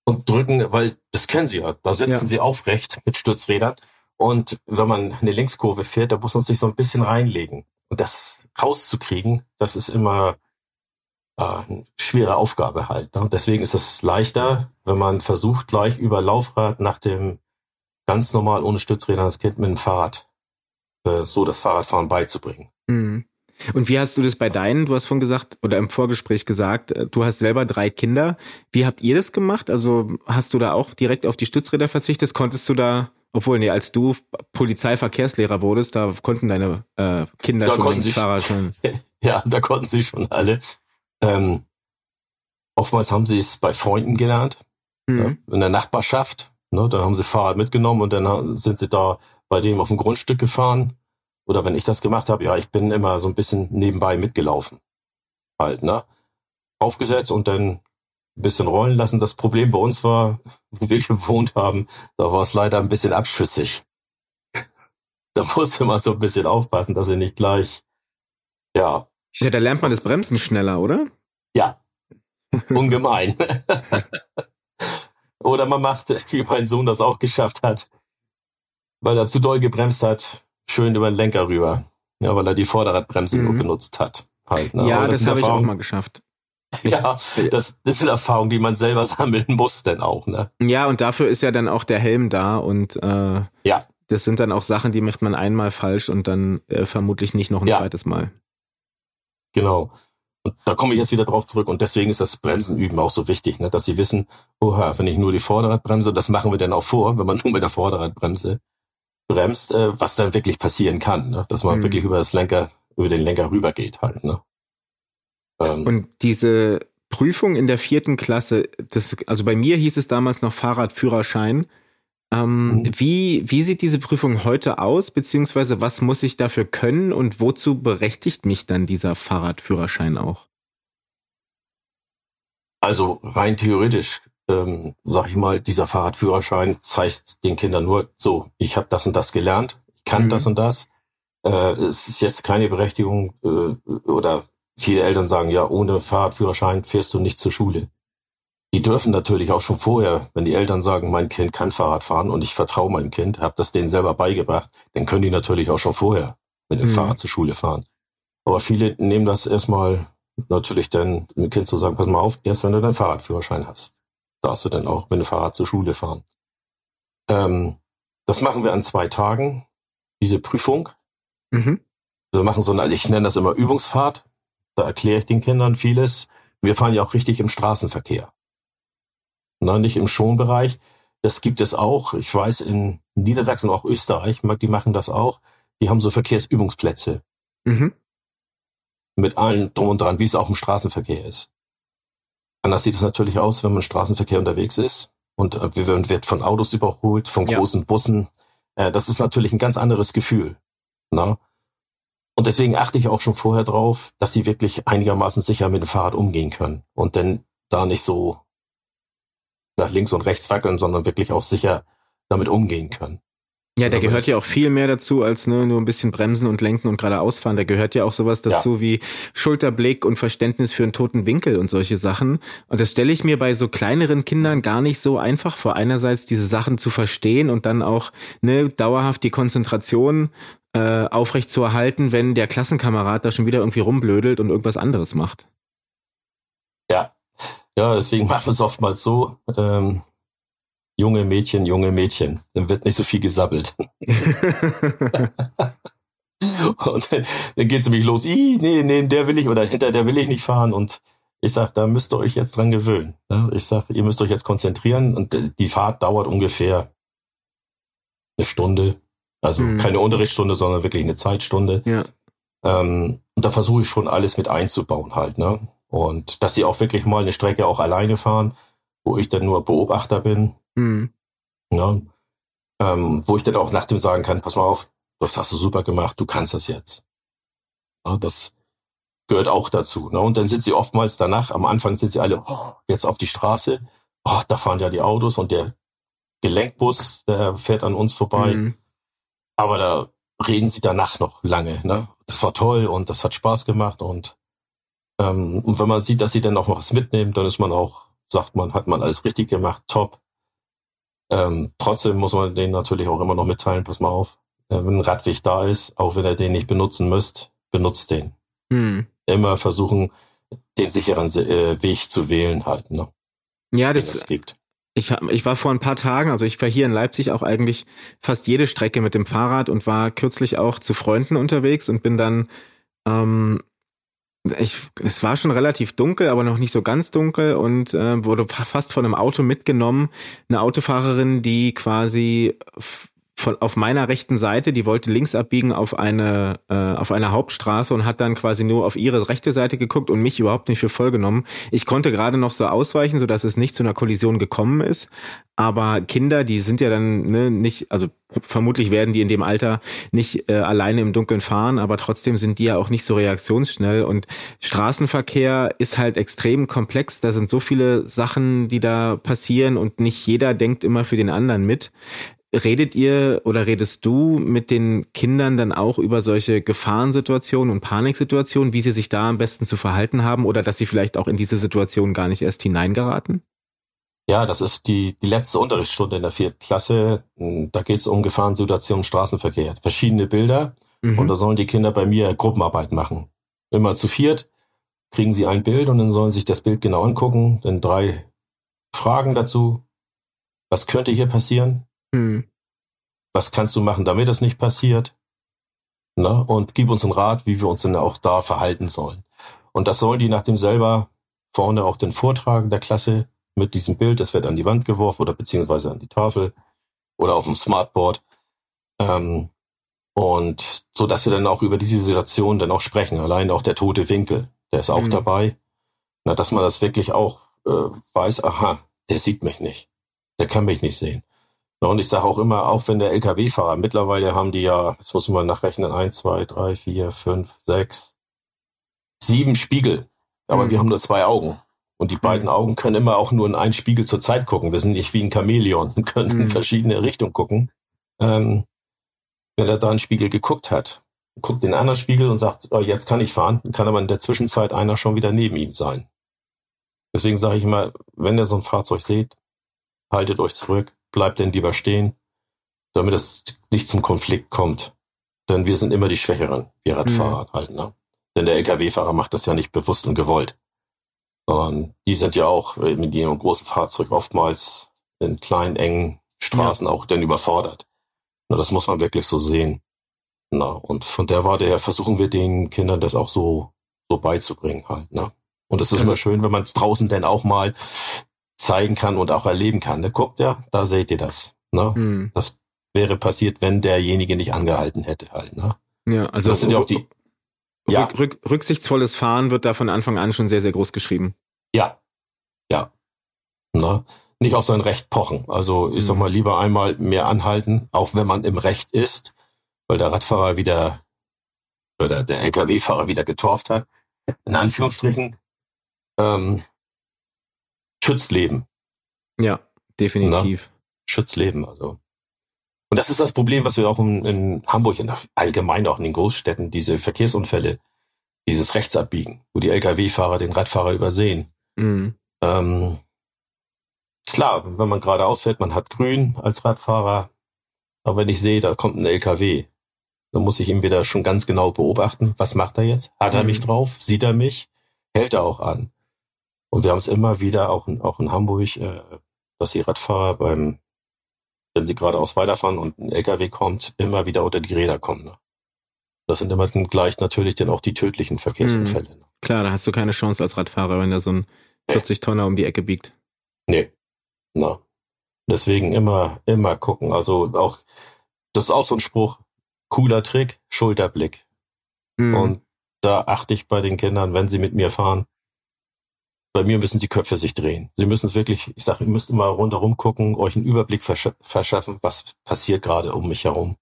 und drücken, weil das können sie ja. Da sitzen ja. sie aufrecht mit Stützrädern und wenn man eine Linkskurve fährt, da muss man sich so ein bisschen reinlegen. Und das rauszukriegen, das ist immer äh, eine schwere Aufgabe halt. Ne? Und deswegen ist es leichter, wenn man versucht, gleich über Laufrad nach dem ganz normal ohne Stützräder das Kind mit dem Fahrrad äh, so das Fahrradfahren beizubringen. Mhm. Und wie hast du das bei deinen, du hast vorhin gesagt, oder im Vorgespräch gesagt, äh, du hast selber drei Kinder. Wie habt ihr das gemacht? Also hast du da auch direkt auf die Stützräder verzichtet? Konntest du da obwohl, nee, als du Polizeiverkehrslehrer wurdest, da konnten deine äh, Kinder da schon sie Fahrer schon. ja, da konnten sie schon alle. Ähm, oftmals haben sie es bei Freunden gelernt, mhm. ne, in der Nachbarschaft. Ne, dann haben sie Fahrrad mitgenommen und dann sind sie da bei dem auf dem Grundstück gefahren oder wenn ich das gemacht habe, ja, ich bin immer so ein bisschen nebenbei mitgelaufen. Halt, ne? Aufgesetzt und dann ein bisschen rollen lassen. Das Problem bei uns war, wo wir gewohnt haben, da war es leider ein bisschen abschüssig. Da musste man so ein bisschen aufpassen, dass er nicht gleich, ja. Ja, da lernt man das Bremsen schneller, oder? Ja. Ungemein. oder man macht, wie mein Sohn das auch geschafft hat, weil er zu doll gebremst hat, schön über den Lenker rüber. Ja, weil er die Vorderradbremse mhm. nur benutzt hat. Halt, ne? Ja, das, das habe ich auch mal geschafft. Ja, das, das sind Erfahrungen, die man selber sammeln muss, denn auch, ne? Ja, und dafür ist ja dann auch der Helm da und äh, ja. das sind dann auch Sachen, die macht man einmal falsch und dann äh, vermutlich nicht noch ein ja. zweites Mal. Genau. Und da komme ich jetzt wieder drauf zurück und deswegen ist das Bremsenüben auch so wichtig, ne? dass sie wissen, oha, wenn ich nur die Vorderradbremse, das machen wir dann auch vor, wenn man nur mit der Vorderradbremse bremst, äh, was dann wirklich passieren kann, ne? dass man mhm. wirklich über das Lenker, über den Lenker rübergeht halt. Ne? Ähm, Und diese Prüfung in der vierten Klasse, das, also bei mir hieß es damals noch Fahrradführerschein. Ähm, mhm. wie, wie sieht diese Prüfung heute aus, beziehungsweise was muss ich dafür können und wozu berechtigt mich dann dieser Fahrradführerschein auch? Also rein theoretisch ähm, sag ich mal, dieser Fahrradführerschein zeigt den Kindern nur, so, ich habe das und das gelernt, ich kann mhm. das und das. Äh, es ist jetzt keine Berechtigung äh, oder viele Eltern sagen, ja, ohne Fahrradführerschein fährst du nicht zur Schule. Die dürfen natürlich auch schon vorher, wenn die Eltern sagen, mein Kind kann Fahrrad fahren und ich vertraue meinem Kind, habe das denen selber beigebracht, dann können die natürlich auch schon vorher mit dem mhm. Fahrrad zur Schule fahren. Aber viele nehmen das erstmal natürlich dann, dem Kind zu sagen, pass mal auf, erst wenn du deinen Fahrradführerschein hast darfst du dann auch mit dem Fahrrad zur Schule fahren. Ähm, das machen wir an zwei Tagen, diese Prüfung. Mhm. Wir machen so eine, ich nenne das immer Übungsfahrt. Da erkläre ich den Kindern vieles. Wir fahren ja auch richtig im Straßenverkehr. Na, nicht im Schonbereich. Das gibt es auch. Ich weiß, in Niedersachsen und auch Österreich, die machen das auch. Die haben so Verkehrsübungsplätze. Mhm. Mit allen drum und dran, wie es auch im Straßenverkehr ist. Anders sieht es natürlich aus, wenn man im Straßenverkehr unterwegs ist und äh, wird von Autos überholt, von großen ja. Bussen. Äh, das ist natürlich ein ganz anderes Gefühl. Na? Und deswegen achte ich auch schon vorher drauf, dass sie wirklich einigermaßen sicher mit dem Fahrrad umgehen können und dann da nicht so nach links und rechts wackeln, sondern wirklich auch sicher damit umgehen können. Ja, der gehört ja auch viel mehr dazu als ne, nur ein bisschen bremsen und lenken und geradeaus fahren. Da gehört ja auch sowas dazu ja. wie Schulterblick und Verständnis für einen toten Winkel und solche Sachen. Und das stelle ich mir bei so kleineren Kindern gar nicht so einfach vor. Einerseits diese Sachen zu verstehen und dann auch ne, dauerhaft die Konzentration äh, aufrecht zu erhalten, wenn der Klassenkamerad da schon wieder irgendwie rumblödelt und irgendwas anderes macht. Ja, ja, deswegen machen wir es oftmals so. Ähm junge Mädchen, junge Mädchen. Dann wird nicht so viel gesabbelt. und dann, dann geht's nämlich los. Ih, nee, nee, der will ich oder hinter der will ich nicht fahren. Und ich sag, da müsst ihr euch jetzt dran gewöhnen. Ich sag, ihr müsst euch jetzt konzentrieren und die Fahrt dauert ungefähr eine Stunde. Also mhm. keine Unterrichtsstunde, sondern wirklich eine Zeitstunde. Ja. Ähm, und da versuche ich schon alles mit einzubauen halt, ne? Und dass sie auch wirklich mal eine Strecke auch alleine fahren, wo ich dann nur Beobachter bin, Mhm. Ja, ähm, wo ich dann auch nach dem sagen kann, pass mal auf, das hast du super gemacht, du kannst das jetzt. Ja, das gehört auch dazu. Ne? Und dann sind sie oftmals danach, am Anfang sind sie alle oh, jetzt auf die Straße, oh, da fahren ja die Autos und der Gelenkbus, der fährt an uns vorbei. Mhm. Aber da reden sie danach noch lange. Ne? Das war toll und das hat Spaß gemacht und ähm, und wenn man sieht, dass sie dann auch noch was mitnehmen, dann ist man auch, sagt man, hat man alles richtig gemacht, top. Ähm, trotzdem muss man denen natürlich auch immer noch mitteilen, pass mal auf, äh, wenn ein Radweg da ist, auch wenn ihr den nicht benutzen müsst, benutzt den. Hm. Immer versuchen, den sicheren äh, Weg zu wählen halt. Ne? Ja, das, das gibt. Ich, ich war vor ein paar Tagen, also ich war hier in Leipzig auch eigentlich fast jede Strecke mit dem Fahrrad und war kürzlich auch zu Freunden unterwegs und bin dann ähm, ich, es war schon relativ dunkel, aber noch nicht so ganz dunkel und äh, wurde fast von einem Auto mitgenommen. Eine Autofahrerin, die quasi von auf meiner rechten Seite, die wollte links abbiegen auf eine äh, auf eine Hauptstraße und hat dann quasi nur auf ihre rechte Seite geguckt und mich überhaupt nicht für voll genommen. Ich konnte gerade noch so ausweichen, so dass es nicht zu einer Kollision gekommen ist. Aber Kinder, die sind ja dann ne, nicht, also vermutlich werden die in dem Alter nicht äh, alleine im Dunkeln fahren, aber trotzdem sind die ja auch nicht so reaktionsschnell. Und Straßenverkehr ist halt extrem komplex. Da sind so viele Sachen, die da passieren und nicht jeder denkt immer für den anderen mit. Redet ihr oder redest du mit den Kindern dann auch über solche Gefahrensituationen und Paniksituationen, wie sie sich da am besten zu verhalten haben oder dass sie vielleicht auch in diese Situation gar nicht erst hineingeraten? Ja, das ist die, die letzte Unterrichtsstunde in der vierten Klasse. Da geht es um Gefahrensituationen im Straßenverkehr. Verschiedene Bilder mhm. und da sollen die Kinder bei mir Gruppenarbeit machen. Immer zu viert kriegen sie ein Bild und dann sollen sich das Bild genau angucken. Dann drei Fragen dazu. Was könnte hier passieren? Hm. Was kannst du machen, damit das nicht passiert? Na, und gib uns einen Rat, wie wir uns denn auch da verhalten sollen. Und das sollen die nach dem selber vorne auch den vortragen der Klasse mit diesem Bild. Das wird an die Wand geworfen oder beziehungsweise an die Tafel oder auf dem Smartboard. Ähm, und so dass wir dann auch über diese Situation dann auch sprechen. Allein auch der tote Winkel, der ist auch mhm. dabei. Na, dass man das wirklich auch äh, weiß, aha, der sieht mich nicht. Der kann mich nicht sehen. Und ich sage auch immer, auch wenn der Lkw-Fahrer, mittlerweile haben die ja, jetzt muss man nachrechnen, eins, zwei, drei, vier, fünf, sechs, sieben Spiegel. Aber mhm. wir haben nur zwei Augen. Und die beiden mhm. Augen können immer auch nur in einen Spiegel zur Zeit gucken. Wir sind nicht wie ein Chamäleon und können mhm. in verschiedene Richtungen gucken. Ähm, wenn er da einen Spiegel geguckt hat, guckt den anderen Spiegel und sagt, oh, jetzt kann ich fahren, kann aber in der Zwischenzeit einer schon wieder neben ihm sein. Deswegen sage ich immer, wenn ihr so ein Fahrzeug seht, haltet euch zurück, bleibt denn lieber stehen, damit es nicht zum Konflikt kommt. Denn wir sind immer die Schwächeren, wir Radfahrer mhm. halt, ne? Denn der Lkw-Fahrer macht das ja nicht bewusst und gewollt. Sondern die sind ja auch mit ihrem großen Fahrzeug oftmals in kleinen, engen Straßen ja. auch dann überfordert. Na, das muss man wirklich so sehen. Na, und von der Warte her versuchen wir den Kindern das auch so, so beizubringen halt, ne? Und es ist also, immer schön, wenn man es draußen denn auch mal zeigen kann und auch erleben kann. Ne? Guckt ja, da seht ihr das. Ne? Hm. Das wäre passiert, wenn derjenige nicht angehalten hätte halt. Ne? Ja, also das sind ja auch die. Ja. Rück, rücksichtsvolles Fahren wird da von Anfang an schon sehr, sehr groß geschrieben. Ja, ja. Ne? Nicht auf sein Recht pochen. Also ich sag hm. mal lieber einmal mehr anhalten, auch wenn man im Recht ist, weil der Radfahrer wieder oder der LKW-Fahrer wieder getorft hat. In Anführungsstrichen. Ähm, schützt Leben. Ja, definitiv. Na, schützt Leben, also. Und das ist das Problem, was wir auch in, in Hamburg und allgemein auch in den Großstädten, diese Verkehrsunfälle, dieses Rechtsabbiegen, wo die Lkw-Fahrer den Radfahrer übersehen. Mhm. Ähm, klar, wenn man gerade ausfährt, man hat grün als Radfahrer, aber wenn ich sehe, da kommt ein LKW, dann muss ich ihn wieder schon ganz genau beobachten. Was macht er jetzt? Hat er mich mhm. drauf? Sieht er mich? Hält er auch an? Und wir haben es immer wieder, auch in, auch in Hamburg, äh, dass die Radfahrer beim, wenn sie geradeaus weiterfahren und ein LKW kommt, immer wieder unter die Räder kommen. Ne? Das sind immer gleich natürlich dann auch die tödlichen Verkehrsunfälle. Mhm. Klar, da hast du keine Chance als Radfahrer, wenn da so ein 40-Tonner um die Ecke biegt. Nee. Na. Deswegen immer, immer gucken. Also auch, das ist auch so ein Spruch, cooler Trick, Schulterblick. Mhm. Und da achte ich bei den Kindern, wenn sie mit mir fahren, bei mir müssen die Köpfe sich drehen. Sie müssen es wirklich, ich sage, ihr müsst immer rundherum gucken, euch einen Überblick versch verschaffen, was passiert gerade um mich herum.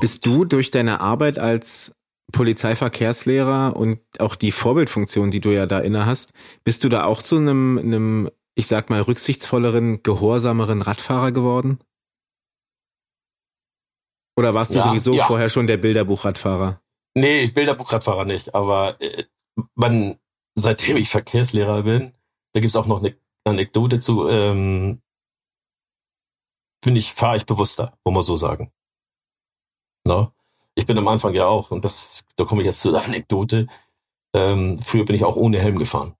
Bist du durch deine Arbeit als Polizeiverkehrslehrer und auch die Vorbildfunktion, die du ja da inne hast, bist du da auch zu einem, einem, ich sag mal, rücksichtsvolleren, gehorsameren Radfahrer geworden? Oder warst du ja, sowieso ja. vorher schon der Bilderbuchradfahrer? Nee, Bilderbuchradfahrer nicht, aber äh, man, seitdem ich Verkehrslehrer bin, da gibt's auch noch eine Anekdote zu, ähm, finde ich, fahre ich bewusster, wo man so sagen. No? Ich bin am Anfang ja auch, und das, da komme ich jetzt zu der Anekdote, ähm, früher bin ich auch ohne Helm gefahren.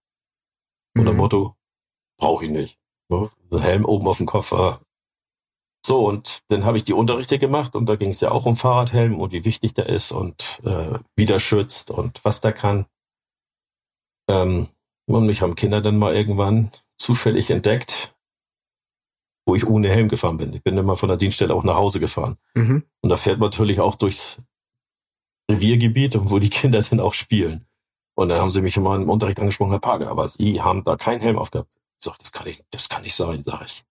Mhm. Unter Motto, brauche ich nicht. No? So Helm oben auf dem Kopf. Äh. So, und dann habe ich die Unterrichte gemacht und da ging es ja auch um Fahrradhelm und wie wichtig der ist und äh, wie der schützt und was der kann. Ähm, und mich haben Kinder dann mal irgendwann zufällig entdeckt. wo ich ohne Helm gefahren bin. Ich bin immer von der Dienststelle auch nach Hause gefahren. Mhm. Und da fährt man natürlich auch durchs Reviergebiet, wo die Kinder dann auch spielen. Und dann haben sie mich immer im Unterricht angesprochen, Herr Page, aber Sie haben da keinen Helm aufgehabt. Ich sag, das kann ich, das kann nicht sein, sag ich.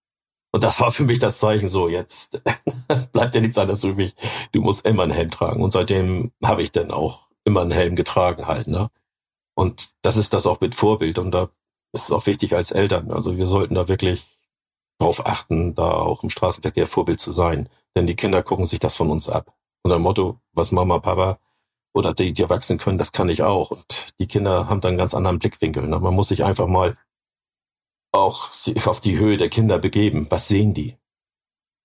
Und das war für mich das Zeichen so, jetzt bleibt ja nichts anderes für mich. Du musst immer einen Helm tragen. Und seitdem habe ich dann auch immer einen Helm getragen halt, ne? Und das ist das auch mit Vorbild. Und da ist es auch wichtig als Eltern. Also wir sollten da wirklich drauf achten, da auch im Straßenverkehr Vorbild zu sein. Denn die Kinder gucken sich das von uns ab. Und ein Motto, was Mama, Papa oder die, die erwachsen können, das kann ich auch. Und die Kinder haben dann einen ganz anderen Blickwinkel. Ne? Man muss sich einfach mal auch auf die Höhe der Kinder begeben. Was sehen die?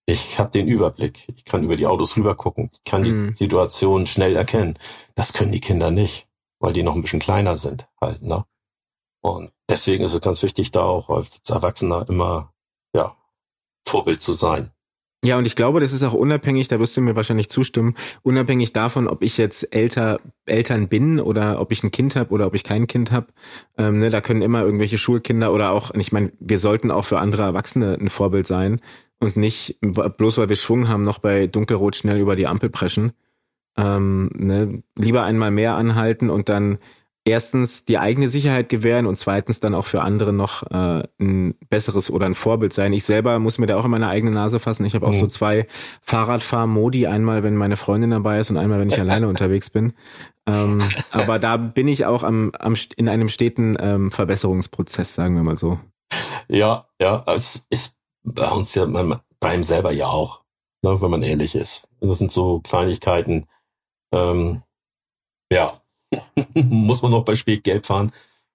Ich habe den Überblick. Ich kann über die Autos rüber gucken. Ich kann mhm. die Situation schnell erkennen. Das können die Kinder nicht, weil die noch ein bisschen kleiner sind halt. Ne? Und deswegen ist es ganz wichtig, da auch als Erwachsener immer ja Vorbild zu sein. Ja, und ich glaube, das ist auch unabhängig, da wirst du mir wahrscheinlich zustimmen, unabhängig davon, ob ich jetzt älter, Eltern bin oder ob ich ein Kind habe oder ob ich kein Kind habe. Ähm, ne, da können immer irgendwelche Schulkinder oder auch, ich meine, wir sollten auch für andere Erwachsene ein Vorbild sein und nicht, bloß weil wir Schwung haben, noch bei Dunkelrot schnell über die Ampel preschen. Ähm, ne, lieber einmal mehr anhalten und dann erstens die eigene Sicherheit gewähren und zweitens dann auch für andere noch äh, ein besseres oder ein Vorbild sein. Ich selber muss mir da auch in meine eigene Nase fassen. Ich habe auch mhm. so zwei Fahrradfahr-Modi, einmal wenn meine Freundin dabei ist und einmal wenn ich alleine unterwegs bin. Ähm, aber da bin ich auch am, am in einem steten ähm, Verbesserungsprozess, sagen wir mal so. Ja, ja, es ist bei uns ja bei ihm selber ja auch, ne, wenn man ehrlich ist. Das sind so Kleinigkeiten. Ähm, ja, muss man noch bei Spät gelb fahren.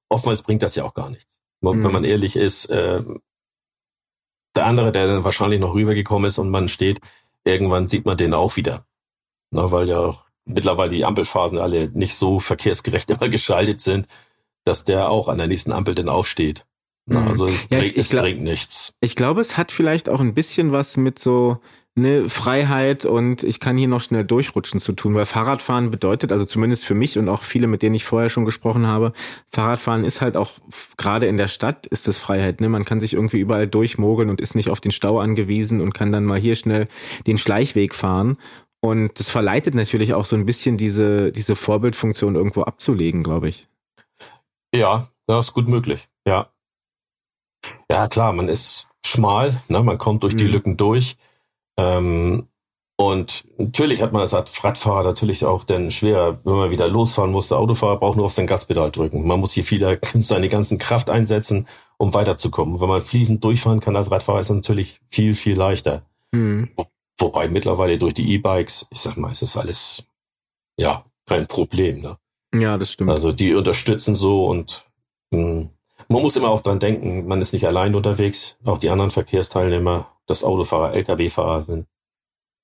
Oftmals bringt das ja auch gar nichts. Mhm. Wenn man ehrlich ist, äh, der andere, der dann wahrscheinlich noch rübergekommen ist und man steht, irgendwann sieht man den auch wieder. Na, weil ja mittlerweile die Ampelphasen alle nicht so verkehrsgerecht immer geschaltet sind, dass der auch an der nächsten Ampel dann auch steht. Na, mhm. also es, ja, bringt, ich, ich es bringt nichts. Ich glaube, es hat vielleicht auch ein bisschen was mit so ne, Freiheit und ich kann hier noch schnell durchrutschen zu tun, weil Fahrradfahren bedeutet, also zumindest für mich und auch viele, mit denen ich vorher schon gesprochen habe, Fahrradfahren ist halt auch, gerade in der Stadt ist das Freiheit, ne? Man kann sich irgendwie überall durchmogeln und ist nicht auf den Stau angewiesen und kann dann mal hier schnell den Schleichweg fahren. Und das verleitet natürlich auch so ein bisschen diese, diese Vorbildfunktion irgendwo abzulegen, glaube ich. Ja, das ist gut möglich. Ja. Ja, klar, man ist schmal, ne? man kommt durch die mhm. Lücken durch. Ähm, und natürlich hat man das als Radfahrer natürlich auch dann schwer, wenn man wieder losfahren muss. Der Autofahrer braucht nur auf sein Gaspedal drücken. Man muss hier viel seine ganzen Kraft einsetzen, um weiterzukommen. Wenn man fließend durchfahren kann als Radfahrer, ist es natürlich viel, viel leichter. Mhm. Wobei mittlerweile durch die E-Bikes, ich sag mal, ist das alles, ja, kein Problem. Ne? Ja, das stimmt. Also die unterstützen so und mh, hm, man muss immer auch dran denken, man ist nicht allein unterwegs. Auch die anderen Verkehrsteilnehmer das Autofahrer, Lkw-Fahrer sind,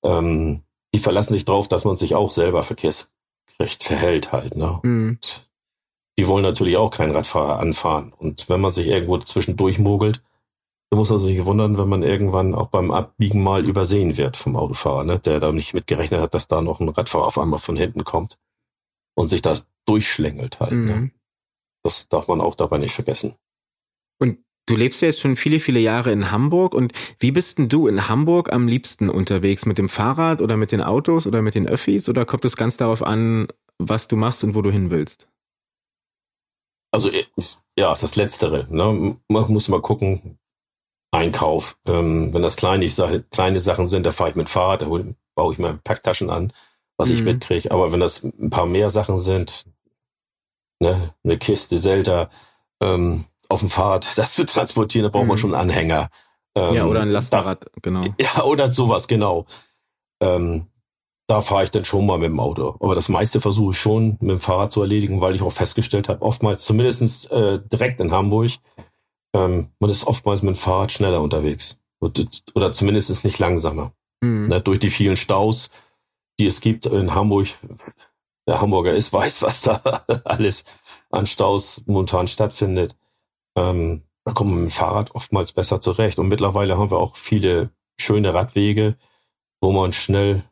ähm, die verlassen sich drauf, dass man sich auch selber verkehrsgerecht verhält halt. Ne? Mhm. Die wollen natürlich auch keinen Radfahrer anfahren. Und wenn man sich irgendwo zwischendurch mogelt, dann muss man sich nicht wundern, wenn man irgendwann auch beim Abbiegen mal übersehen wird vom Autofahrer, ne? der da nicht mitgerechnet hat, dass da noch ein Radfahrer auf einmal von hinten kommt und sich da durchschlängelt halt. Ne? Mhm. Ne? Das darf man auch dabei nicht vergessen. Und Du lebst ja jetzt schon viele, viele Jahre in Hamburg und wie bist denn du in Hamburg am liebsten unterwegs? Mit dem Fahrrad oder mit den Autos oder mit den Öffis oder kommt es ganz darauf an, was du machst und wo du hin willst? Also ja, das Letztere. Ne? Man muss mal gucken, Einkauf. Ähm, wenn das kleine, ich sage, kleine Sachen sind, da fahre ich mit Fahrrad, da baue ich mir Packtaschen an, was mhm. ich mitkriege. Aber wenn das ein paar mehr Sachen sind, ne, eine Kiste Zelda, ähm, auf dem Fahrrad das zu transportieren, da braucht man mhm. schon einen Anhänger. Ähm, ja, oder ein Lastenrad, da, genau. Ja, oder sowas, genau. Ähm, da fahre ich dann schon mal mit dem Auto. Aber das meiste versuche ich schon mit dem Fahrrad zu erledigen, weil ich auch festgestellt habe, oftmals, zumindestens äh, direkt in Hamburg, ähm, man ist oftmals mit dem Fahrrad schneller unterwegs. Oder zumindest nicht langsamer. Mhm. Ne, durch die vielen Staus, die es gibt in Hamburg. Der Hamburger ist, weiß, was da alles an Staus momentan stattfindet ähm, da kommen wir mit dem Fahrrad oftmals besser zurecht. Und mittlerweile haben wir auch viele schöne Radwege, wo man schnell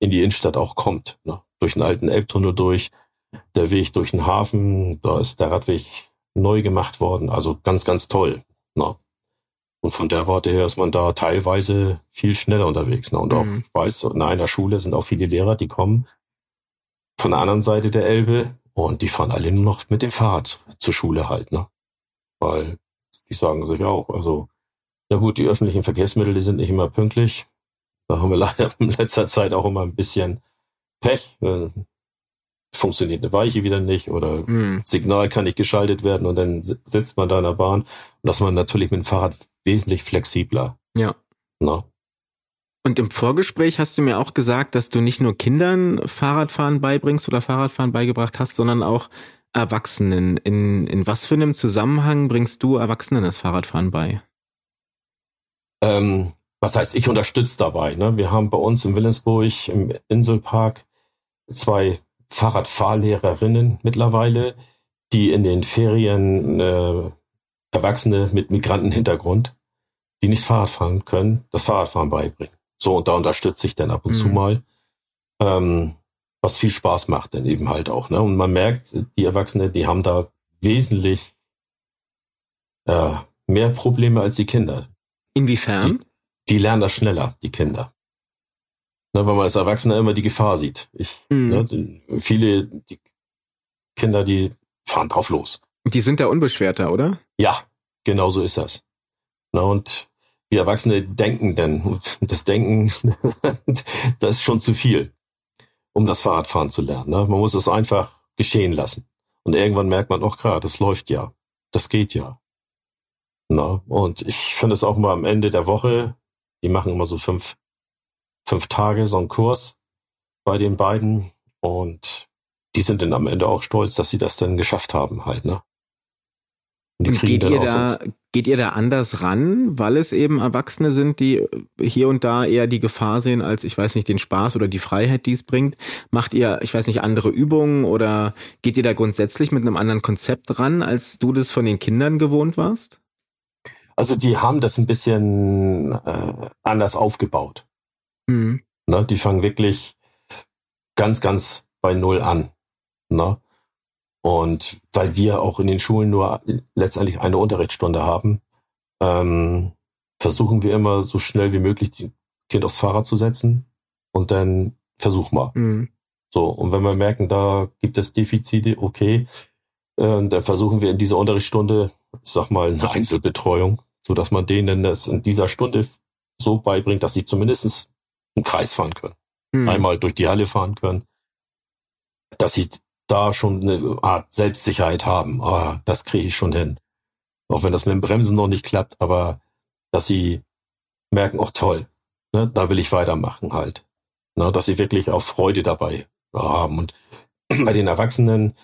in die Innenstadt auch kommt. Ne? Durch den alten Elbtunnel durch, der Weg durch den Hafen, da ist der Radweg neu gemacht worden. Also ganz, ganz toll. Ne? Und von der Warte her ist man da teilweise viel schneller unterwegs. Ne? Und auch, Mhm. ich weiß, in einer Schule sind auch viele Lehrer, die kommen von der anderen Seite der Elbe und die fahren alle nur noch mit dem Fahrrad zur Schule halt, ne? Weil die sagen sich auch, also, na gut, die öffentlichen Verkehrsmittel, die sind nicht immer pünktlich. Da haben wir leider in letzter Zeit auch immer ein bisschen Pech. Funktioniert eine Weiche wieder nicht oder Hm. Signal kann nicht geschaltet werden und dann si- sitzt man da in der Bahn. Und das man natürlich mit dem Fahrrad wesentlich flexibler. Ja. Ne? Und im Vorgespräch hast du mir auch gesagt, dass du nicht nur Kindern Fahrradfahren beibringst oder Fahrradfahren beigebracht hast, sondern auch Erwachsenen. In, in was für einem Zusammenhang bringst du Erwachsenen das Fahrradfahren bei? Ähm, was heißt, ich unterstütze dabei. Ne? Wir haben bei uns in Willensburg im Inselpark zwei Fahrradfahrlehrerinnen mittlerweile, die in den Ferien äh, Erwachsene mit Migrantenhintergrund, die nicht Fahrrad fahren können, das Fahrradfahren beibringen. So, und da unterstütze ich dann ab und zu Mhm. mal, ähm, was viel Spaß macht dann eben halt auch. Ne? Und man merkt, die Erwachsenen, die haben da wesentlich äh, mehr Probleme als die Kinder Inwiefern? die lernen das schneller, die Kinder. Ne, weil man als Erwachsener immer die Gefahr sieht. Ich, Hm. ne, die- viele die Kinder, die fahren drauf los. Die sind da unbeschwerter, oder? Ja, genau so ist das. Ne, und wir Erwachsene denken denn. Und das Denken, das ist schon zu viel, um das Fahrradfahren zu lernen. Ne? Man muss es einfach geschehen lassen. Und irgendwann merkt man, auch klar, das läuft ja. Das geht ja. Na, und ich finde es auch mal am Ende der Woche, die machen immer so fünf, fünf Tage so einen Kurs bei den beiden und die sind dann am Ende auch stolz, dass sie das dann geschafft haben halt, ne? Und die kriegen geht dann ihr auch da, sonst, geht ihr da anders ran, weil es eben Erwachsene sind, die hier und da eher die Gefahr sehen als, ich weiß nicht, den Spaß oder die Freiheit, die es bringt? Macht ihr, ich weiß nicht, andere Übungen oder geht ihr da grundsätzlich mit einem anderen Konzept ran, als du das von den Kindern gewohnt warst? also die haben das ein bisschen äh, anders aufgebaut. Hm. Ne? Die fangen wirklich ganz, ganz bei Null an. Ne? Und weil wir auch in den Schulen nur letztendlich eine Unterrichtsstunde haben, ähm, versuchen wir immer so schnell wie möglich die Kind aufs Fahrrad zu setzen und dann versuch mal. Hm. So, und wenn wir merken, da gibt es Defizite, okay, äh, dann versuchen wir in dieser Unterrichtsstunde, ich sag mal, eine Einzelbetreuung, so dass man denen das in dieser Stunde so beibringt, dass sie zumindest einen Kreis fahren können Hm. einmal durch die Halle fahren können, dass sie da schon eine Art Selbstsicherheit haben. Ah, das kriege ich schon hin. Auch wenn das mit dem Bremsen noch nicht klappt, aber dass sie merken, oh toll, ne, da will ich weitermachen halt. Ne, dass sie wirklich auch Freude dabei haben. Und bei den Erwachsenen,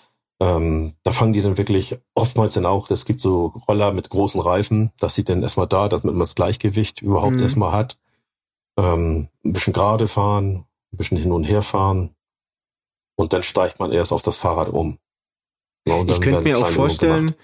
ähm, da fangen die dann wirklich oftmals dann auch, es gibt so Roller mit großen Reifen, dass sie dann erstmal da, damit man das Gleichgewicht überhaupt Mhm. erstmal hat. Ähm, ein bisschen gerade fahren, ein bisschen hin und her fahren und dann steigt man erst auf das Fahrrad um. Ja, und Ich könnte mir auch vorstellen,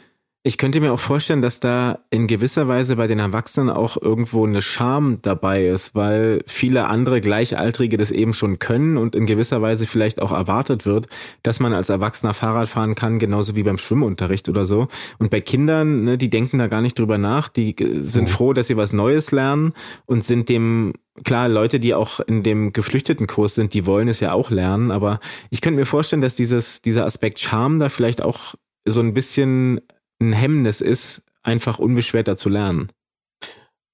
ich könnte mir auch vorstellen, dass da in gewisser Weise bei den Erwachsenen auch irgendwo eine Scham dabei ist, weil viele andere Gleichaltrige das eben schon können und in gewisser Weise vielleicht auch erwartet wird, dass man als Erwachsener Fahrrad fahren kann, genauso wie beim Schwimmunterricht oder so. Und bei Kindern, ne, die denken da gar nicht drüber nach, die äh, sind Mhm. froh, dass sie was Neues lernen und sind dem Klar, Leute, die auch in dem Geflüchtetenkurs sind, die wollen es ja auch lernen, aber ich könnte mir vorstellen, dass dieses, dieser Aspekt Charme da vielleicht auch so ein bisschen ein Hemmnis ist, einfach unbeschwerter zu lernen.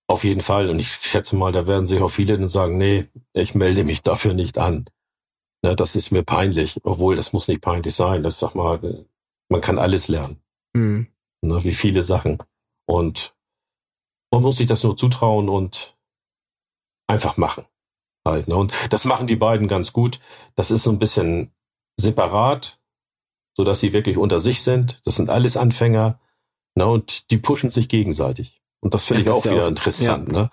Auf jeden Fall. Und ich schätze mal, da werden sich auch viele dann sagen, nee, ich melde mich dafür nicht an. Ne, das ist mir peinlich. Obwohl, das muss nicht peinlich sein. Das sag mal, man kann alles lernen. Hm. Ne, wie viele Sachen. Und man muss sich das nur zutrauen und einfach machen. Halt, ne? Und das machen die beiden ganz gut. Das ist so ein bisschen separat, so dass sie wirklich unter sich sind. Das sind alles Anfänger. Ne? Und die pushen sich gegenseitig. Und das finde Ja, ich das auch ja wieder auch- interessant, ne?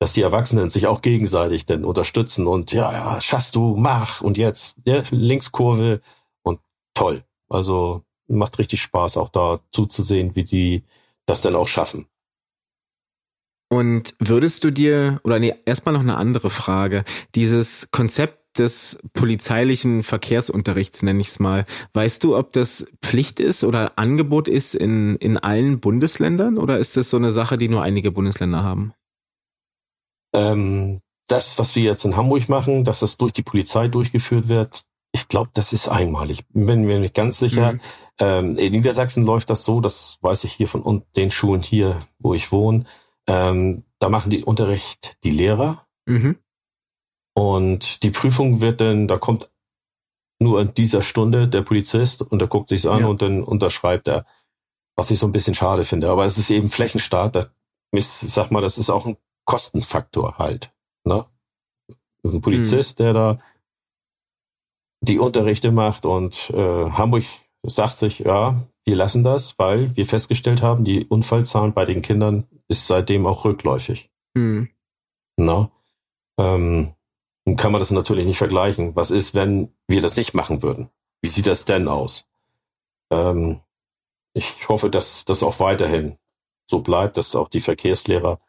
Dass die Erwachsenen sich auch gegenseitig dann unterstützen und ja, ja, schaffst du, mach und jetzt ja, Linkskurve und toll. Also macht richtig Spaß, auch da zuzusehen, wie die das dann auch schaffen. Und würdest du dir, oder nee, erstmal noch eine andere Frage. Dieses Konzept des polizeilichen Verkehrsunterrichts, nenne ich es mal. Weißt du, ob das Pflicht ist oder Angebot ist in, in allen Bundesländern oder ist das so eine Sache, die nur einige Bundesländer haben? Ähm, das, was wir jetzt in Hamburg machen, dass das durch die Polizei durchgeführt wird, ich glaube, das ist einmalig. Bin mir nicht ganz sicher. Mhm. Ähm, in Niedersachsen läuft das so, das weiß ich hier von den Schulen hier, wo ich wohne. Ähm, da machen die Unterricht die Lehrer. Mhm. Und die Prüfung wird dann, da kommt nur in dieser Stunde der Polizist und der guckt sich's an ja. und dann unterschreibt er. Was ich so ein bisschen schade finde. Aber es ist eben Flächenstaat. Da, ich sag mal, das ist auch ein Kostenfaktor halt. Ne? Ein Polizist, mhm. der da die Unterrichte macht und äh, Hamburg sagt sich, ja, wir lassen das, weil wir festgestellt haben, die Unfallzahlen bei den Kindern ist seitdem auch rückläufig. Mhm. Na, ähm, kann man das natürlich nicht vergleichen. Was ist, wenn wir das nicht machen würden? Wie sieht das denn aus? Ähm, ich hoffe, dass das auch weiterhin so bleibt, dass auch die Verkehrslehrer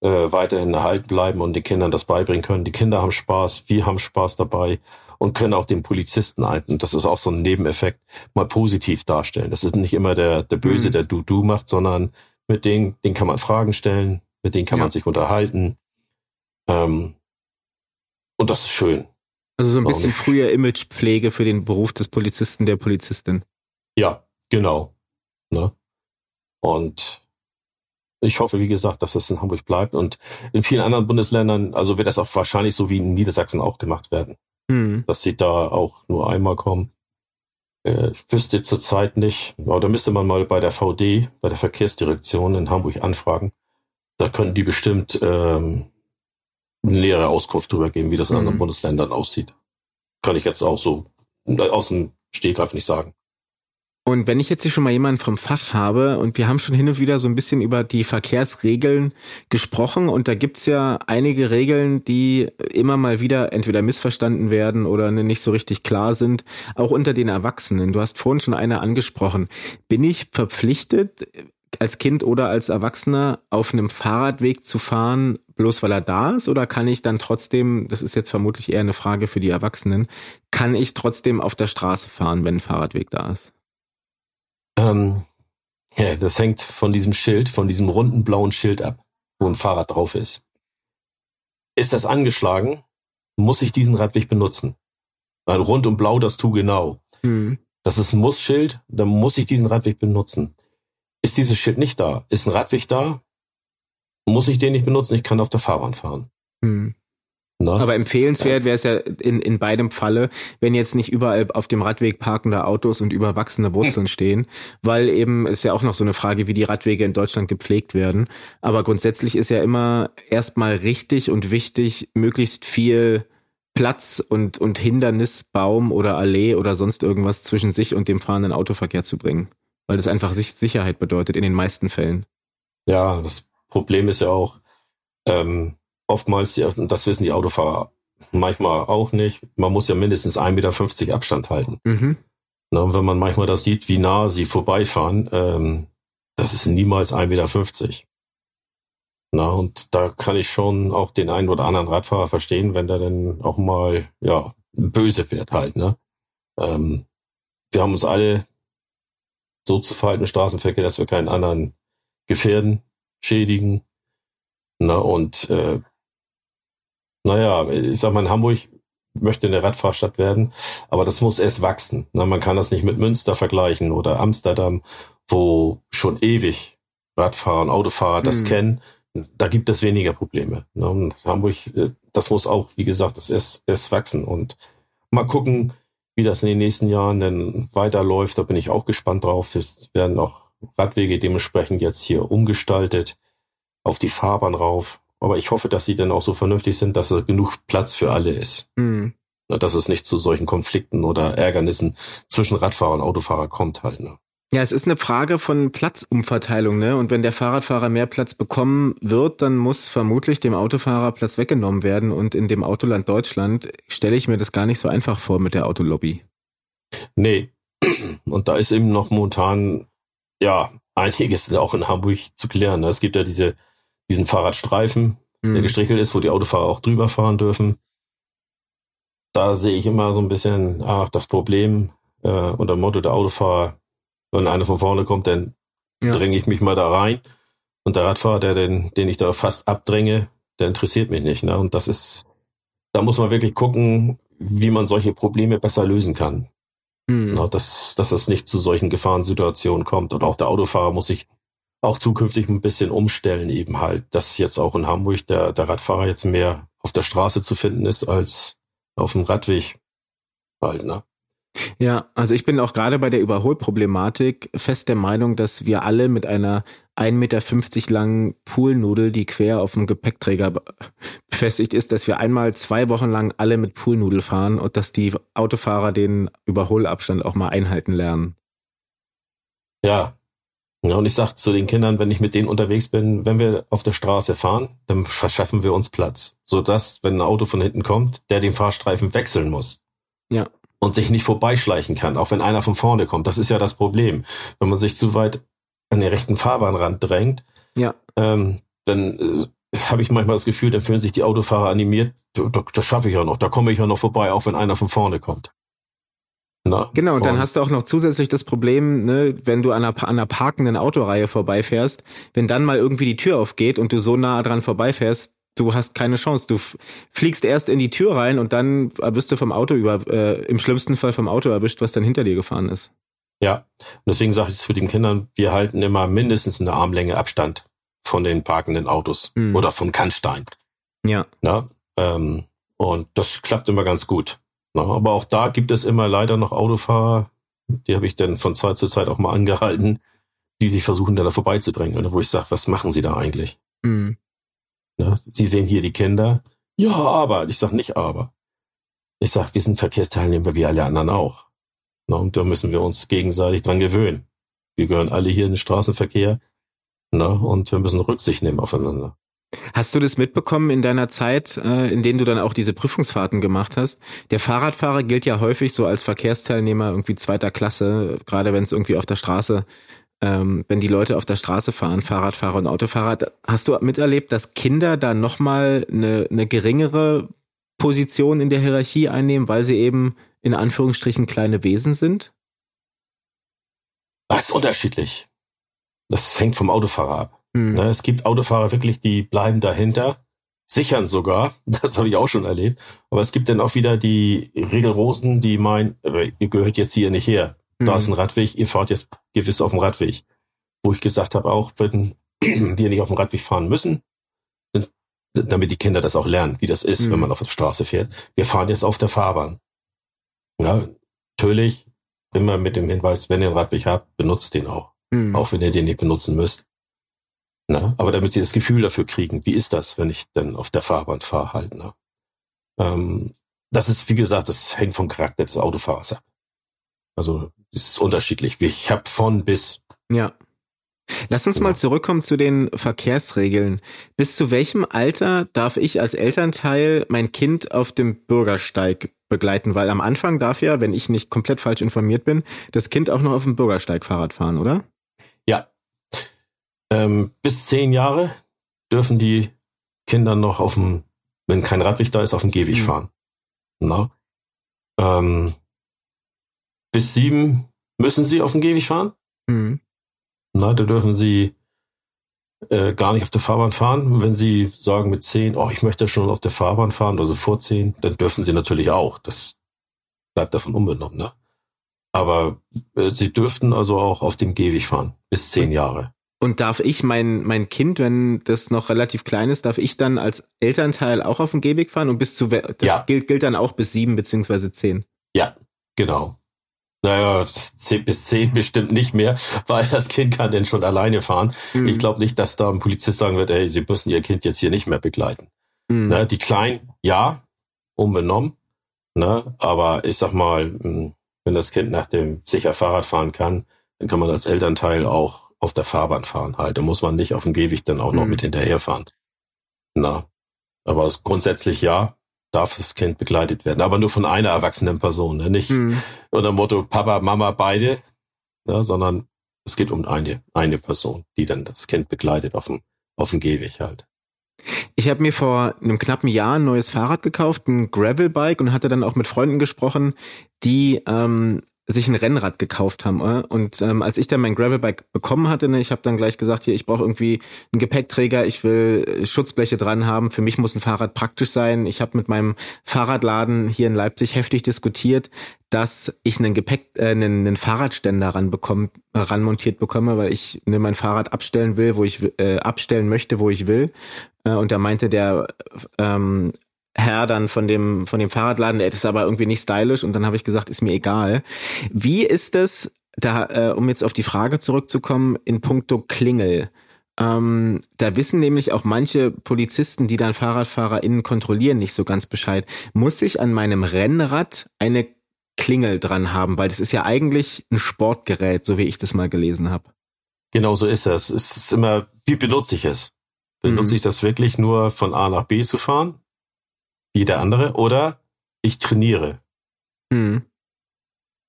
äh, weiterhin erhalten bleiben und den Kindern das beibringen können. Die Kinder haben Spaß, wir haben Spaß dabei und können auch den Polizisten ein, und das ist auch so ein Nebeneffekt, mal positiv darstellen. Das ist nicht immer der, der Böse, mhm. der Du-Du macht, sondern mit denen, den kann man Fragen stellen, mit denen kann ja. man sich unterhalten. Ähm, und das ist schön. Also so ein bisschen früher Imagepflege für den Beruf des Polizisten, der Polizistin. Ja, genau. Ne? Und ich hoffe, wie gesagt, dass das in Hamburg bleibt und in vielen anderen Bundesländern, also wird das auch wahrscheinlich so wie in Niedersachsen auch gemacht werden. Hm. Dass sie da auch nur einmal kommen. Äh, ich wüsste zurzeit nicht, aber da müsste man mal bei der VD, bei der Verkehrsdirektion in Hamburg anfragen. Da können die bestimmt ähm, eine nähere Auskunft darüber geben, wie das in anderen hm. Bundesländern aussieht. Kann ich jetzt auch so aus dem Stehgreif nicht sagen. Und wenn ich jetzt hier schon mal jemanden vom Fach habe und wir haben schon hin und wieder so ein bisschen über die Verkehrsregeln gesprochen und da gibt's ja einige Regeln, die immer mal wieder entweder missverstanden werden oder nicht so richtig klar sind, auch unter den Erwachsenen. Du hast vorhin schon eine angesprochen. Bin ich verpflichtet, als Kind oder als Erwachsener auf einem Fahrradweg zu fahren, bloß weil er da ist? Oder kann ich dann trotzdem, das ist jetzt vermutlich eher eine Frage für die Erwachsenen, kann ich trotzdem auf der Straße fahren, wenn ein Fahrradweg da ist? Ähm, ja, das hängt von diesem Schild, von diesem runden blauen Schild ab, wo ein Fahrrad drauf ist. Ist das angeschlagen, muss ich diesen Radweg benutzen. Weil rund und blau, das tu genau. Mhm. Das ist ein Muss-Schild, dann muss ich diesen Radweg benutzen. Ist dieses Schild nicht da, ist ein Radweg da, muss ich den nicht benutzen, ich kann auf der Fahrbahn fahren. Mhm. Na? Aber empfehlenswert wäre es ja in, in beidem Falle, wenn jetzt nicht überall auf dem Radweg parkende Autos und überwachsene Wurzeln hm. stehen, weil eben ist ja auch noch so eine Frage, wie die Radwege in Deutschland gepflegt werden. Aber grundsätzlich ist ja immer erstmal richtig und wichtig, möglichst viel Platz und, und Hindernisbaum oder Allee oder sonst irgendwas zwischen sich und dem fahrenden Autoverkehr zu bringen. Weil das einfach Sicherheit bedeutet in den meisten Fällen. Ja, das Problem ist ja auch, ähm, oftmals, das wissen die Autofahrer manchmal auch nicht, man muss ja mindestens 1,50 Meter Abstand halten. Mhm. Na, und wenn man manchmal das sieht, wie nah sie vorbeifahren, ähm, das ist niemals 1,50 Meter. Na, und da kann ich schon auch den einen oder anderen Radfahrer verstehen, wenn der dann auch mal, ja, böse wird halt, ne? Ähm, wir haben uns alle so zu verhalten im Straßenverkehr, dass wir keinen anderen gefährden, schädigen. Na, und äh, naja, ich sag mal, in Hamburg möchte eine Radfahrstadt werden, aber das muss erst wachsen. Na, man kann das nicht mit Münster vergleichen oder Amsterdam, wo schon ewig Radfahrer und Autofahrer das mhm. kennen. Da gibt es weniger Probleme. Na, und Hamburg, äh, das muss auch, wie gesagt, das erst, erst wachsen und mal gucken, wie das in den nächsten Jahren denn weiterläuft. Da bin ich auch gespannt drauf. Es werden auch Radwege dementsprechend jetzt hier umgestaltet auf die Fahrbahn rauf. Aber ich hoffe, dass sie dann auch so vernünftig sind, dass da genug Platz für alle ist. Mhm. Dass es nicht zu solchen Konflikten oder Ärgernissen zwischen Radfahrer und Autofahrer kommt halt. Ne? Ja, es ist eine Frage von Platzumverteilung, ne? Und wenn der Fahrradfahrer mehr Platz bekommen wird, dann muss vermutlich dem Autofahrer Platz weggenommen werden. Und in dem Autoland Deutschland stelle ich mir das gar nicht so einfach vor mit der Autolobby. Nee. Und da ist eben noch momentan, ja, einiges auch in Hamburg zu klären. Ne? Es gibt ja diese diesen Fahrradstreifen, mhm. der gestrichelt ist, wo die Autofahrer auch drüber fahren dürfen. da sehe ich immer so ein bisschen, ach, das Problem äh, unter dem Motto der Autofahrer, wenn einer von vorne kommt, dann ja. dränge ich mich mal da rein. Und der Radfahrer, der den, den ich da fast abdränge, der interessiert mich nicht. Ne? Und das ist, da muss man wirklich gucken, wie man solche Probleme besser lösen kann. Hm. Na, dass, dass es nicht zu solchen Gefahrensituationen kommt. Und auch der Autofahrer muss sich auch zukünftig ein bisschen umstellen eben halt, dass jetzt auch in Hamburg der, der Radfahrer jetzt mehr auf der Straße zu finden ist als auf dem Radweg halt, ne? Ja, also ich bin auch gerade bei der Überholproblematik fest der Meinung, dass wir alle mit einer 1,50 Meter langen Poolnudel, die quer auf dem Gepäckträger befestigt ist, dass wir einmal zwei Wochen lang alle mit Poolnudel fahren und dass die Autofahrer den Überholabstand auch mal einhalten lernen. Ja. Ja, und ich sag zu den Kindern, wenn ich mit denen unterwegs bin, wenn wir auf der Straße fahren, dann verschaffen wir uns Platz, sodass, wenn ein Auto von hinten kommt, der den Fahrstreifen wechseln muss. Ja und sich nicht vorbeischleichen kann, auch wenn einer von vorne kommt. Das ist ja das Problem. Wenn man sich zu weit an den rechten Fahrbahnrand drängt, ja. ähm, dann äh, habe ich manchmal das Gefühl, dann fühlen sich die Autofahrer animiert, das schaffe ich ja noch, da komme ich ja noch vorbei, auch wenn einer von vorne kommt. Na, genau, und dann und hast du auch noch zusätzlich das Problem, ne, wenn du an einer, an einer parkenden Autoreihe vorbeifährst, wenn dann mal irgendwie die Tür aufgeht und du so nah dran vorbeifährst, du hast keine Chance. Du fliegst erst in die Tür rein und dann wirst du vom Auto über, äh, im schlimmsten Fall vom Auto erwischt, was dann hinter dir gefahren ist. Ja, und deswegen sage ich es für den Kindern, wir halten immer mindestens eine Armlänge Abstand von den parkenden Autos mhm. oder von Kannstein. Ja. Na, ähm, und das klappt immer ganz gut. Aber auch da gibt es immer leider noch Autofahrer, die habe ich dann von Zeit zu Zeit auch mal angehalten, die sich versuchen, da vorbeizubringen. Wo ich sage, was machen sie da eigentlich? Mhm. Ne? Sie sehen hier die Kinder. Ja, aber. Ich sag nicht aber. Ich sag, wir sind Verkehrsteilnehmer wie alle anderen auch. Na, und da müssen wir uns gegenseitig dran gewöhnen. Wir gehören alle hier in den Straßenverkehr. Na, und wir müssen Rücksicht nehmen aufeinander. Hast du das mitbekommen in deiner Zeit, äh, in denen du dann auch diese Prüfungsfahrten gemacht hast? Der Fahrradfahrer gilt ja häufig so als Verkehrsteilnehmer irgendwie zweiter Klasse, gerade wenn es irgendwie auf der Straße ähm, wenn die Leute auf der Straße fahren, Fahrradfahrer und Autofahrer, hast du miterlebt, dass Kinder da nochmal eine, eine geringere Position in der Hierarchie einnehmen, weil sie eben in Anführungsstrichen kleine Wesen sind? Das ist unterschiedlich. Das hängt vom Autofahrer ab. Hm. Ne, es gibt Autofahrer wirklich, die bleiben dahinter, sichern sogar. Das habe ich auch schon erlebt. Aber es gibt dann auch wieder die Regelrosen, die meinen, ihr gehört jetzt hier nicht her. Da ist ein. Radweg, ihr fahrt jetzt gewiss auf dem Radweg. Wo ich gesagt habe, auch wenn wir nicht auf dem Radweg fahren müssen, damit die Kinder das auch lernen, wie das ist, mhm. wenn man auf der Straße fährt. Wir fahren jetzt auf der Fahrbahn. Ja, natürlich immer mit dem Hinweis, wenn ihr einen Radweg habt, benutzt den auch. Mhm. Auch wenn ihr den nicht benutzen müsst. Na, aber damit sie das Gefühl dafür kriegen, wie ist das, wenn ich dann auf der Fahrbahn fahre halt. Ne? Ähm, das ist, wie gesagt, das hängt vom Charakter des Autofahrers ab. Also ist unterschiedlich. Ich habe von bis. Ja. Lass uns mal zurückkommen zu den Verkehrsregeln. Bis zu welchem Alter darf ich als Elternteil mein Kind auf dem Bürgersteig begleiten? Weil am Anfang darf ja, wenn ich nicht komplett falsch informiert bin, das Kind auch noch auf dem Bürgersteig Fahrrad fahren, oder? Ja. Ähm, bis zehn Jahre dürfen die Kinder noch auf dem, wenn kein Radweg da ist, auf dem Gehweg mhm. fahren. Na? Ähm, bis sieben müssen sie auf dem Gehweg fahren. Mhm. Na, da dürfen sie äh, gar nicht auf der Fahrbahn fahren. wenn sie sagen mit zehn, oh, ich möchte schon auf der Fahrbahn fahren, also vor zehn, dann dürfen sie natürlich auch. Das bleibt davon unbenommen, ne? Aber äh, sie dürften also auch auf dem Gehweg fahren, bis zehn Jahre. Und darf ich mein, mein Kind, wenn das noch relativ klein ist, darf ich dann als Elternteil auch auf dem Gehweg fahren? Und bis zu, das ja. gilt, gilt dann auch bis sieben beziehungsweise zehn? Ja, genau. Naja, bis zehn bestimmt nicht mehr, weil das Kind kann denn schon alleine fahren. Mhm. Ich glaube nicht, dass da ein Polizist sagen wird, ey, Sie müssen Ihr Kind jetzt hier nicht mehr begleiten. Mhm. Ne, die Kleinen, ja, unbenommen. Ne, aber ich sag mal, hm, wenn das Kind nach dem sicher Fahrrad fahren kann, dann kann man als Elternteil auch auf der Fahrbahn fahren halt. Da muss man nicht auf dem Gehweg dann auch noch mhm. mit hinterherfahren. Na, aber grundsätzlich ja, darf das Kind begleitet werden, aber nur von einer erwachsenen Person, ne? nicht mhm. unter Motto Papa, Mama, beide, ne? sondern es geht um eine, eine Person, die dann das Kind begleitet auf dem, auf dem Gehweg halt. Ich habe mir vor einem knappen Jahr ein neues Fahrrad gekauft, ein Gravelbike und hatte dann auch mit Freunden gesprochen, die ähm, sich ein Rennrad gekauft haben. Äh? Und ähm, als ich dann mein Gravelbike bekommen hatte, ne, ich habe dann gleich gesagt, hier, ich brauche irgendwie einen Gepäckträger, ich will äh, Schutzbleche dran haben. Für mich muss ein Fahrrad praktisch sein. Ich habe mit meinem Fahrradladen hier in Leipzig heftig diskutiert, dass ich einen Gepäck, äh, einen, einen Fahrradständer ran bekomme, ran montiert bekomme, weil ich ne, mein Fahrrad abstellen will, wo ich äh, abstellen möchte, wo ich will. Äh, und da meinte der ähm, Herr dann von dem, von dem Fahrradladen, der ist aber irgendwie nicht stylisch und dann habe ich gesagt, ist mir egal. Wie ist es, da, äh, um jetzt auf die Frage zurückzukommen, in puncto Klingel? Ähm, da wissen nämlich auch manche Polizisten, die dann FahrradfahrerInnen kontrollieren, nicht so ganz Bescheid. Muss ich an meinem Rennrad eine Klingel dran haben? Weil das ist ja eigentlich ein Sportgerät, so wie ich das mal gelesen habe. Genau so ist es. Es ist immer, wie benutze ich es? Benutze mhm. ich das wirklich nur von A nach B zu fahren? Wie der andere oder ich trainiere. Mhm.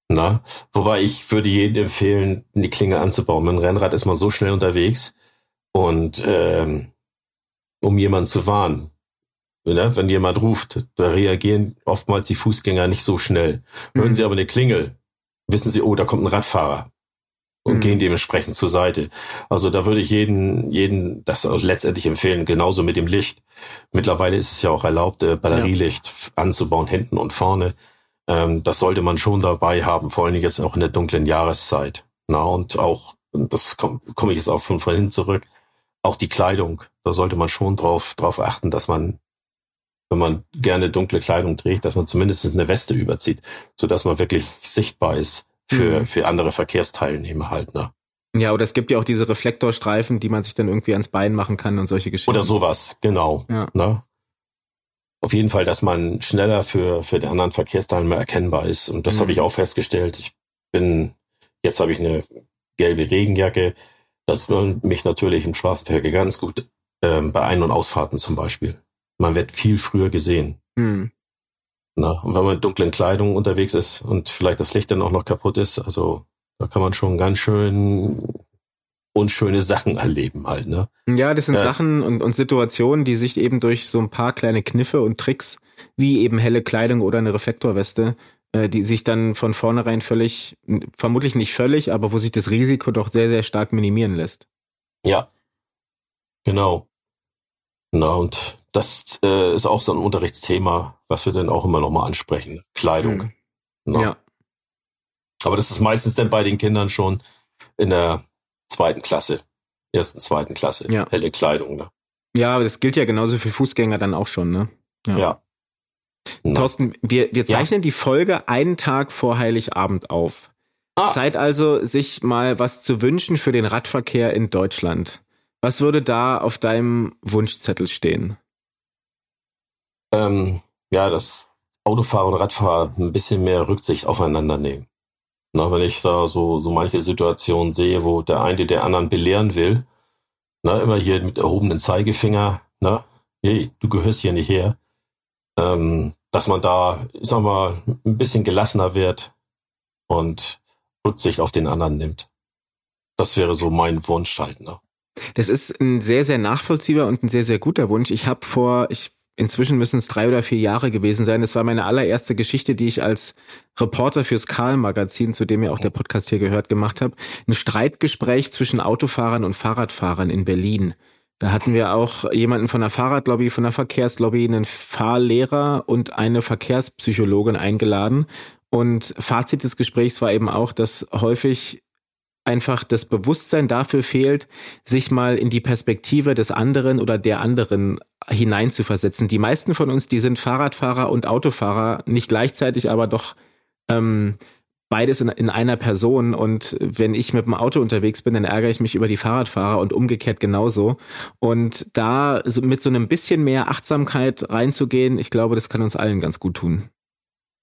Na, wobei ich würde jedem empfehlen, die Klinge anzubauen. Mit dem Rennrad ist man so schnell unterwegs und ähm, um jemanden zu warnen. Ne? Wenn jemand ruft, da reagieren oftmals die Fußgänger nicht so schnell. Hören mhm. sie aber eine Klingel, wissen sie, oh, da kommt ein Radfahrer und mhm. gehen dementsprechend zur Seite. Also da würde ich jeden, jeden das letztendlich empfehlen, genauso mit dem Licht. Mittlerweile ist es ja auch erlaubt, äh, Batterielicht ja. anzubauen, hinten und vorne. Ähm, das sollte man schon dabei haben, vor allem jetzt auch in der dunklen Jahreszeit. Na, und auch, das komme komm ich jetzt auch von vorhin zurück, auch die Kleidung, da sollte man schon drauf, drauf achten, dass man, wenn man gerne dunkle Kleidung trägt, dass man zumindest eine Weste überzieht, so dass man wirklich sichtbar ist für, mhm. für andere Verkehrsteilnehmer halt, ne? Ja, oder es gibt ja auch diese Reflektorstreifen, die man sich dann irgendwie ans Bein machen kann und solche Geschichten. Oder sowas, genau. Ja. Ne? Auf jeden Fall, dass man schneller für, für die anderen Verkehrsteilnehmer erkennbar ist. Und das mhm. habe ich auch festgestellt. Ich bin, jetzt habe ich eine gelbe Regenjacke. Das lohnt mich natürlich im Straßenverkehr ganz gut. Ähm, bei Ein- und Ausfahrten zum Beispiel. Man wird viel früher gesehen. Mhm. Na, und wenn man in dunklen Kleidung unterwegs ist und vielleicht das Licht dann auch noch kaputt ist, also da kann man schon ganz schön unschöne Sachen erleben halt, ne? Ja, das sind ja. Sachen und, und Situationen, die sich eben durch so ein paar kleine Kniffe und Tricks, wie eben helle Kleidung oder eine Reflektorweste, äh, die sich dann von vornherein völlig, vermutlich nicht völlig, aber wo sich das Risiko doch sehr, sehr stark minimieren lässt. Ja. Genau. Na, und das äh, ist auch so ein Unterrichtsthema, was wir dann auch immer noch mal ansprechen. Kleidung. Mhm. Ja. Aber das ist meistens dann bei den Kindern schon in der zweiten Klasse, ersten, zweiten Klasse, ja. helle Kleidung. Ne? Ja, aber das gilt ja genauso für Fußgänger dann auch schon, ne? Ja. ja. Thorsten, wir, wir zeichnen ja. die Folge einen Tag vor Heiligabend auf. Ah. Zeit also, sich mal was zu wünschen für den Radverkehr in Deutschland. Was würde da auf deinem Wunschzettel stehen? ähm, ja, dass Autofahrer und Radfahrer ein bisschen mehr Rücksicht aufeinander nehmen. Na, wenn ich da so, so manche Situationen sehe, wo der eine der anderen belehren will, na, immer hier mit erhobenen Zeigefinger, na, hey, du gehörst hier nicht her, ähm, dass man da, ich sag mal, ein bisschen gelassener wird und Rücksicht auf den anderen nimmt. Das wäre so mein Wunsch halt, ne? Das ist ein sehr, sehr nachvollziehbar und ein sehr, sehr guter Wunsch. Ich habe vor, ich inzwischen müssen es drei oder vier Jahre gewesen sein. Es war meine allererste Geschichte, die ich als Reporter fürs Karl-Magazin, zu dem ja auch der Podcast hier gehört, gemacht habe. Ein Streitgespräch zwischen Autofahrern und Fahrradfahrern in Berlin. Da hatten wir auch jemanden von der Fahrradlobby, von der Verkehrslobby, einen Fahrlehrer und eine Verkehrspsychologin eingeladen. Und Fazit des Gesprächs war eben auch, dass häufig einfach das Bewusstsein dafür fehlt, sich mal in die Perspektive des anderen oder der anderen hineinzuversetzen. Die meisten von uns, die sind Fahrradfahrer und Autofahrer, nicht gleichzeitig, aber doch ähm, beides in, in einer Person. Und wenn ich mit dem Auto unterwegs bin, dann ärgere ich mich über die Fahrradfahrer und umgekehrt genauso. Und da so mit so einem bisschen mehr Achtsamkeit reinzugehen, ich glaube, das kann uns allen ganz gut tun.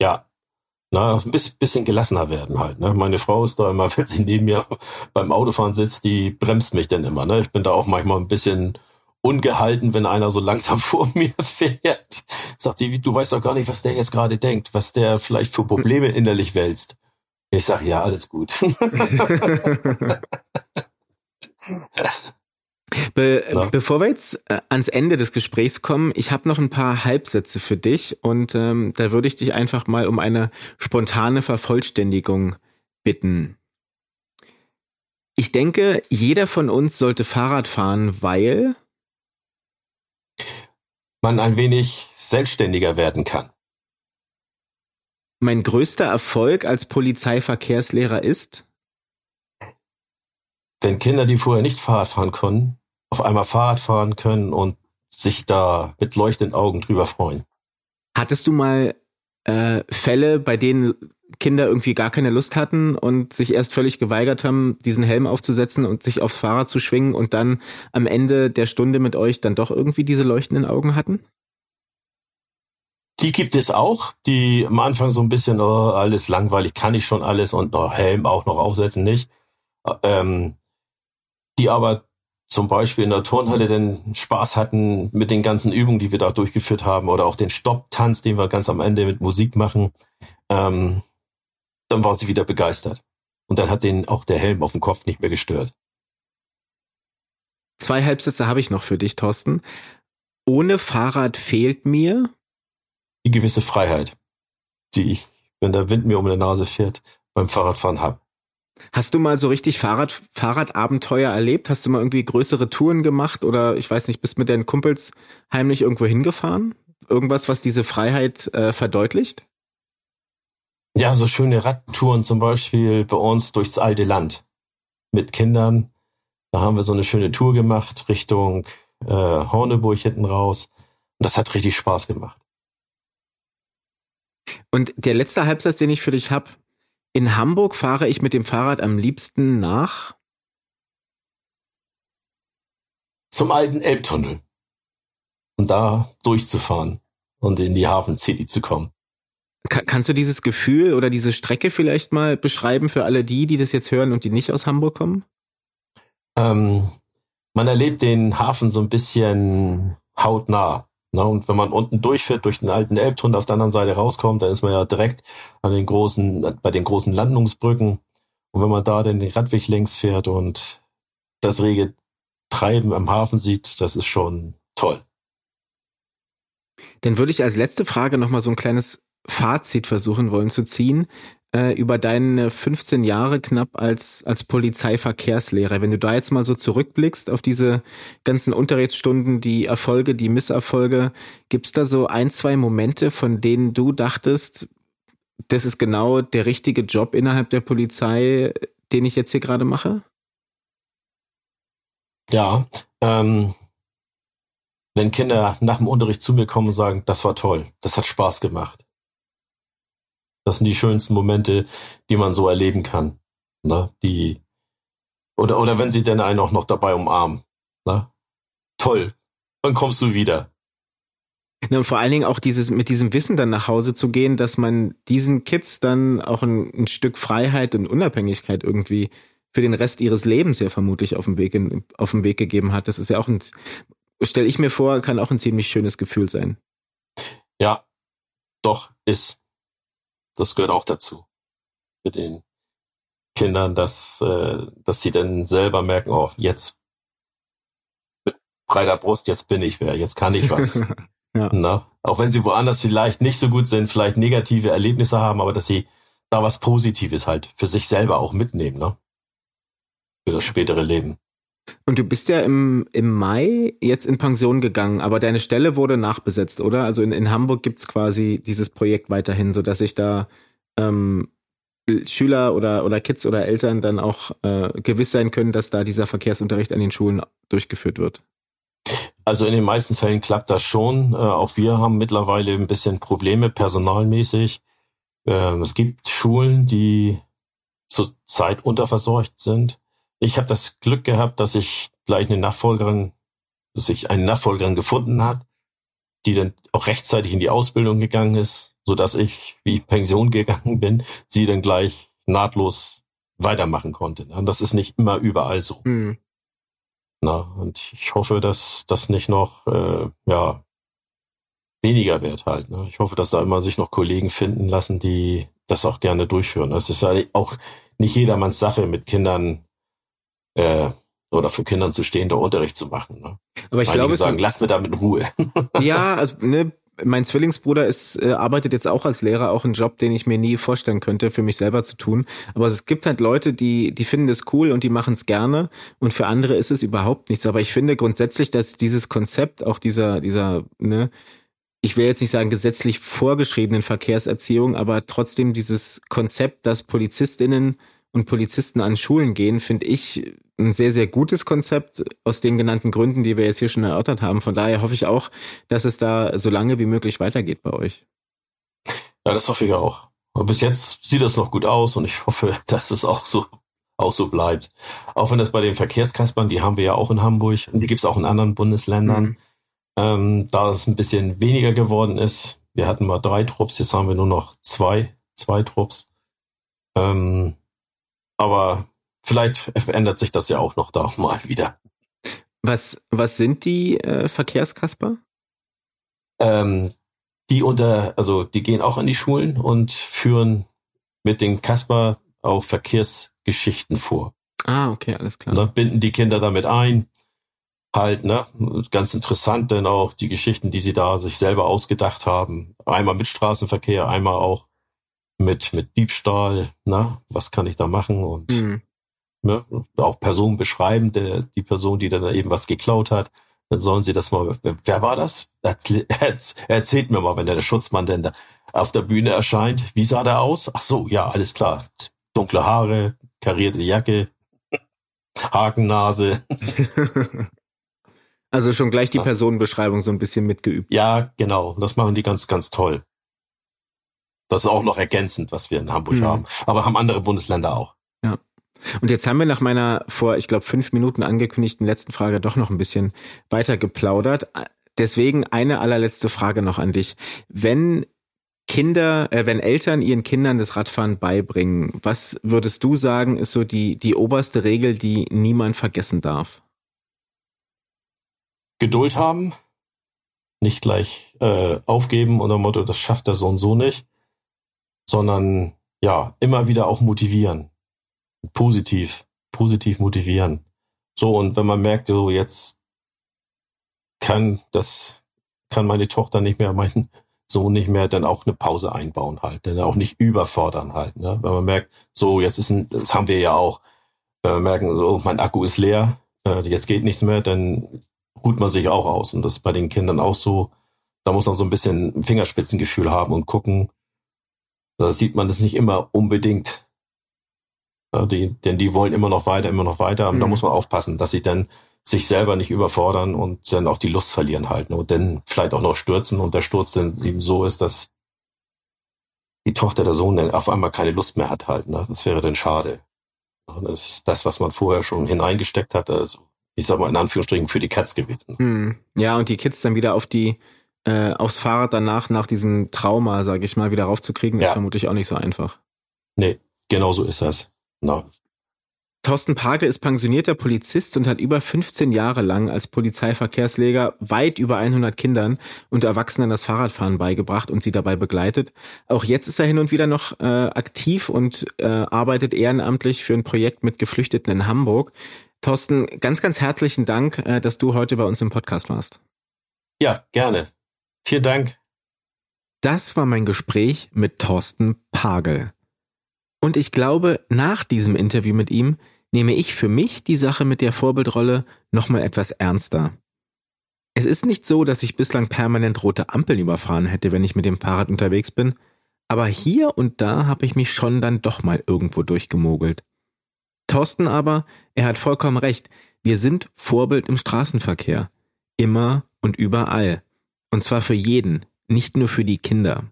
Ja, na, ein bisschen gelassener werden halt. Ne? Meine Frau ist da immer, wenn sie neben mir beim Autofahren sitzt, die bremst mich dann immer. Ne? Ich bin da auch manchmal ein bisschen ungehalten, wenn einer so langsam vor mir fährt. Sagt sie, du weißt doch gar nicht, was der jetzt gerade denkt, was der vielleicht für Probleme innerlich wälzt. Ich sag, ja, alles gut. Be ja. Bevor wir jetzt äh, ans Ende des Gesprächs kommen, ich habe noch ein paar Halbsätze für dich und ähm, da würde ich dich einfach mal um eine spontane Vervollständigung bitten. Ich denke, jeder von uns sollte Fahrrad fahren, weil man ein wenig selbstständiger werden kann. Mein größter Erfolg als Polizeiverkehrslehrer ist? Wenn Kinder, die vorher nicht Fahrrad fahren konnten, auf einmal Fahrrad fahren können und sich da mit leuchtenden Augen drüber freuen. Hattest du mal äh, Fälle, bei denen Kinder irgendwie gar keine Lust hatten und sich erst völlig geweigert haben, diesen Helm aufzusetzen und sich aufs Fahrrad zu schwingen und dann am Ende der Stunde mit euch dann doch irgendwie diese leuchtenden Augen hatten? Die gibt es auch, die am Anfang so ein bisschen, oh, alles langweilig, kann ich schon alles und oh, Helm auch noch aufsetzen, nicht. Ähm, die aber zum Beispiel in der Turnhalle den Spaß hatten mit den ganzen Übungen, die wir da durchgeführt haben oder auch den Stopptanz, den wir ganz am Ende mit Musik machen, ähm, dann war sie wieder begeistert. Und dann hat den auch der Helm auf dem Kopf nicht mehr gestört. Zwei Halbsätze habe ich noch für dich, Thorsten. Ohne Fahrrad fehlt mir die gewisse Freiheit, die ich, wenn der Wind mir um die Nase fährt, beim Fahrradfahren habe. Hast du mal so richtig Fahrrad, Fahrradabenteuer erlebt? Hast du mal irgendwie größere Touren gemacht oder ich weiß nicht, bist mit deinen Kumpels heimlich irgendwo hingefahren? Irgendwas, was diese Freiheit äh, verdeutlicht? Ja, so schöne Radtouren zum Beispiel bei uns durchs alte Land mit Kindern. Da haben wir so eine schöne Tour gemacht Richtung äh, Horneburg hinten raus. Und das hat richtig Spaß gemacht. Und der letzte Halbsatz, den ich für dich habe, in Hamburg fahre ich mit dem Fahrrad am liebsten nach zum alten Elbtunnel und da durchzufahren und in die Hafen City zu kommen. Kann, kannst du dieses Gefühl oder diese Strecke vielleicht mal beschreiben für alle die, die das jetzt hören und die nicht aus Hamburg kommen? Ähm, man erlebt den Hafen so ein bisschen hautnah. Ne? Und wenn man unten durchfährt, durch den alten Elbtunnel auf der anderen Seite rauskommt, dann ist man ja direkt an den großen, bei den großen Landungsbrücken. Und wenn man da dann den Radweg längs fährt und das rege Treiben am Hafen sieht, das ist schon toll. Dann würde ich als letzte Frage nochmal so ein kleines Fazit versuchen wollen zu ziehen äh, über deine 15 Jahre knapp als, als Polizeiverkehrslehrer. Wenn du da jetzt mal so zurückblickst auf diese ganzen Unterrichtsstunden, die Erfolge, die Misserfolge, gibt's da so ein, zwei Momente, von denen du dachtest, das ist genau der richtige Job innerhalb der Polizei, den ich jetzt hier gerade mache? Ja, ähm, wenn Kinder nach dem Unterricht zu mir kommen und sagen, das war toll, das hat Spaß gemacht. Das sind die schönsten Momente, die man so erleben kann. Ne? Die, oder, oder wenn sie denn einen auch noch dabei umarmen. Ne? Toll. Dann kommst du wieder. Ja, und vor allen Dingen auch dieses, mit diesem Wissen dann nach Hause zu gehen, dass man diesen Kids dann auch ein, ein Stück Freiheit und Unabhängigkeit irgendwie für den Rest ihres Lebens ja vermutlich auf dem Weg, in, auf dem Weg gegeben hat. Das ist ja auch ein, stelle ich mir vor, kann auch ein ziemlich schönes Gefühl sein. Ja, doch, ist das gehört auch dazu. Mit den Kindern, dass, äh, dass sie dann selber merken, oh, jetzt mit breiter Brust, jetzt bin ich wer, jetzt kann ich was. ja. Na? Auch wenn sie woanders vielleicht nicht so gut sind, vielleicht negative Erlebnisse haben, aber dass sie da was Positives halt für sich selber auch mitnehmen, ne? Für das spätere Leben. Und du bist ja im, im Mai jetzt in Pension gegangen, aber deine Stelle wurde nachbesetzt, oder? Also in, in Hamburg gibt's quasi dieses Projekt weiterhin, so dass sich da ähm, Schüler oder, oder Kids oder Eltern dann auch äh, gewiss sein können, dass da dieser Verkehrsunterricht an den Schulen durchgeführt wird. Also in den meisten Fällen klappt das schon. Äh, auch wir haben mittlerweile ein bisschen Probleme personalmäßig. Äh, es gibt Schulen, die zurzeit unterversorgt sind. Ich habe das Glück gehabt, dass ich gleich eine Nachfolgerin, dass sich eine Nachfolgerin gefunden hat, die dann auch rechtzeitig in die Ausbildung gegangen ist, so dass ich, wie Pension gegangen bin, sie dann gleich nahtlos weitermachen konnte. Und das ist nicht immer überall so. Mhm. Na, und ich hoffe, dass das nicht noch äh, ja weniger wird halt. Ne? Ich hoffe, dass da immer sich noch Kollegen finden lassen, die das auch gerne durchführen. Das ist ja auch nicht jedermanns Sache, mit Kindern äh, oder für Kindern zu stehen, da Unterricht zu machen. Ne? Aber ich glaube, sagen, lass mir damit in Ruhe. ja, also ne, mein Zwillingsbruder ist, äh, arbeitet jetzt auch als Lehrer, auch einen Job, den ich mir nie vorstellen könnte, für mich selber zu tun. Aber es gibt halt Leute, die, die finden es cool und die machen es gerne. Und für andere ist es überhaupt nichts. Aber ich finde grundsätzlich, dass dieses Konzept, auch dieser, dieser, ne, ich will jetzt nicht sagen gesetzlich vorgeschriebenen Verkehrserziehung, aber trotzdem dieses Konzept, dass PolizistInnen und Polizisten an Schulen gehen, finde ich ein sehr, sehr gutes Konzept aus den genannten Gründen, die wir jetzt hier schon erörtert haben. Von daher hoffe ich auch, dass es da so lange wie möglich weitergeht bei euch. Ja, das hoffe ich auch. Und bis jetzt sieht das noch gut aus und ich hoffe, dass es auch so auch so bleibt. Auch wenn das bei den Verkehrskaspern, die haben wir ja auch in Hamburg die gibt es auch in anderen Bundesländern, mhm. ähm, da es ein bisschen weniger geworden ist. Wir hatten mal drei Trupps, jetzt haben wir nur noch zwei, zwei Trupps. Ähm, aber vielleicht ändert sich das ja auch noch da mal wieder. Was, was sind die äh, Verkehrskasper? Ähm, die unter, also die gehen auch an die Schulen und führen mit den Kasper auch Verkehrsgeschichten vor. Ah, okay, alles klar. Da binden die Kinder damit ein. Halt, ne? Ganz interessant, denn auch die Geschichten, die sie da sich selber ausgedacht haben. Einmal mit Straßenverkehr, einmal auch mit, mit Diebstahl, ne? Was kann ich da machen? Und mhm ne, auch Personen beschreiben, der, die Person, die dann eben was geklaut hat, dann sollen sie das mal, wer war das? Erzählt mir mal, wenn der Schutzmann denn da auf der Bühne erscheint. Wie sah der aus? Ach so, ja, alles klar. Dunkle Haare, karierte Jacke, Hakennase. Also schon gleich die Personenbeschreibung so ein bisschen mitgeübt. Ja, genau. Das machen die ganz, ganz toll. Das ist auch noch ergänzend, was wir in Hamburg mhm. haben. Aber haben andere Bundesländer auch. Ja. Und jetzt haben wir nach meiner vor, ich glaube, fünf Minuten angekündigten letzten Frage doch noch ein bisschen weiter geplaudert. Deswegen eine allerletzte Frage noch an dich. Wenn Kinder, äh, wenn Eltern ihren Kindern das Radfahren beibringen, was würdest du sagen, ist so die, die oberste Regel, die niemand vergessen darf? Geduld haben, nicht gleich äh, aufgeben unter dem Motto, das schafft der Sohn so nicht, sondern ja, immer wieder auch motivieren positiv, positiv motivieren. So, und wenn man merkt, so jetzt kann das, kann meine Tochter nicht mehr, mein Sohn nicht mehr, dann auch eine Pause einbauen halt, dann auch nicht überfordern halt, ne? Wenn man merkt, so, jetzt ist ein, das haben wir ja auch, wenn wir merken, so, mein Akku ist leer, äh, jetzt geht nichts mehr, dann ruht man sich auch aus. Und das ist bei den Kindern auch so, da muss man so ein bisschen Fingerspitzengefühl haben und gucken, da sieht man das nicht immer unbedingt ja, die, denn die wollen immer noch weiter, immer noch weiter. Und mhm. da muss man aufpassen, dass sie dann sich selber nicht überfordern und dann auch die Lust verlieren halten und dann vielleicht auch noch stürzen und der Sturz dann eben so ist, dass die Tochter der Sohn dann auf einmal keine Lust mehr hat halt. Ne? Das wäre dann schade. Das ist das, was man vorher schon hineingesteckt hat. Also, ich sag mal in Anführungsstrichen für die Katz gewesen. Mhm. Ja, und die Kids dann wieder auf die äh, aufs Fahrrad danach nach diesem Trauma, sage ich mal, wieder raufzukriegen, ja. ist vermutlich auch nicht so einfach. Nee, genau so ist das. No. Thorsten Pagel ist pensionierter Polizist und hat über 15 Jahre lang als Polizeiverkehrsleger weit über 100 Kindern und Erwachsenen das Fahrradfahren beigebracht und sie dabei begleitet. Auch jetzt ist er hin und wieder noch äh, aktiv und äh, arbeitet ehrenamtlich für ein Projekt mit Geflüchteten in Hamburg. Thorsten, ganz, ganz herzlichen Dank, äh, dass du heute bei uns im Podcast warst. Ja, gerne. Vielen Dank. Das war mein Gespräch mit Thorsten Pagel. Und ich glaube, nach diesem Interview mit ihm nehme ich für mich die Sache mit der Vorbildrolle nochmal etwas ernster. Es ist nicht so, dass ich bislang permanent rote Ampeln überfahren hätte, wenn ich mit dem Fahrrad unterwegs bin, aber hier und da habe ich mich schon dann doch mal irgendwo durchgemogelt. Thorsten aber, er hat vollkommen recht, wir sind Vorbild im Straßenverkehr. Immer und überall. Und zwar für jeden, nicht nur für die Kinder.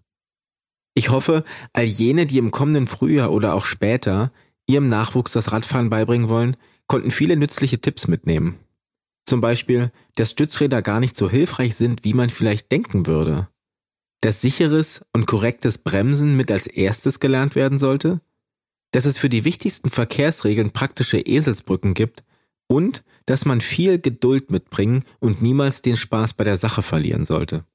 Ich hoffe, all jene, die im kommenden Frühjahr oder auch später ihrem Nachwuchs das Radfahren beibringen wollen, konnten viele nützliche Tipps mitnehmen. Zum Beispiel, dass Stützräder gar nicht so hilfreich sind, wie man vielleicht denken würde. Dass sicheres und korrektes Bremsen mit als erstes gelernt werden sollte. Dass es für die wichtigsten Verkehrsregeln praktische Eselsbrücken gibt und dass man viel Geduld mitbringen und niemals den Spaß bei der Sache verlieren sollte.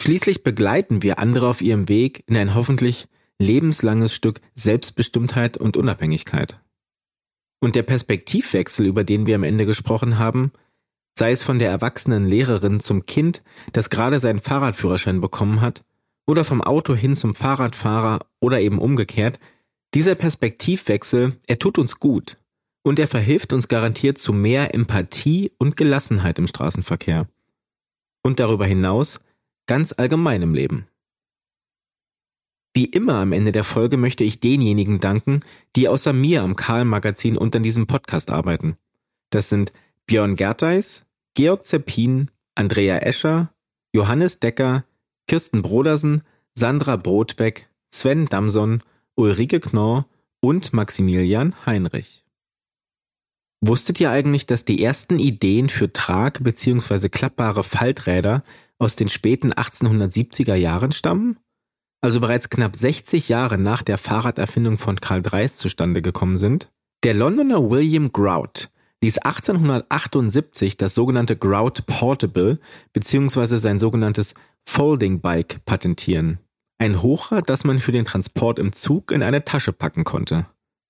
Schließlich begleiten wir andere auf ihrem Weg in ein hoffentlich lebenslanges Stück Selbstbestimmtheit und Unabhängigkeit. Und der Perspektivwechsel, über den wir am Ende gesprochen haben, sei es von der erwachsenen Lehrerin zum Kind, das gerade seinen Fahrradführerschein bekommen hat, oder vom Auto hin zum Fahrradfahrer oder eben umgekehrt, dieser Perspektivwechsel, er tut uns gut und er verhilft uns garantiert zu mehr Empathie und Gelassenheit im Straßenverkehr. Und darüber hinaus ganz allgemein im Leben. Wie immer am Ende der Folge möchte ich denjenigen danken, die außer mir am Karl-Magazin und an diesem Podcast arbeiten. Das sind Björn Gerteis, Georg Zeppin, Andrea Escher, Johannes Decker, Kirsten Brodersen, Sandra Brotbeck, Sven Damson, Ulrike Knorr und Maximilian Heinrich. Wusstet ihr eigentlich, dass die ersten Ideen für Trag- bzw. klappbare Falträder aus den späten 1870er Jahren stammen? also bereits knapp 60 Jahre nach der Fahrraderfindung von Karl Dreis zustande gekommen sind? Der Londoner William Grout ließ 1878 das sogenannte Grout Portable bzw. sein sogenanntes Folding Bike patentieren. Ein Hochrad, das man für den Transport im Zug in eine Tasche packen konnte.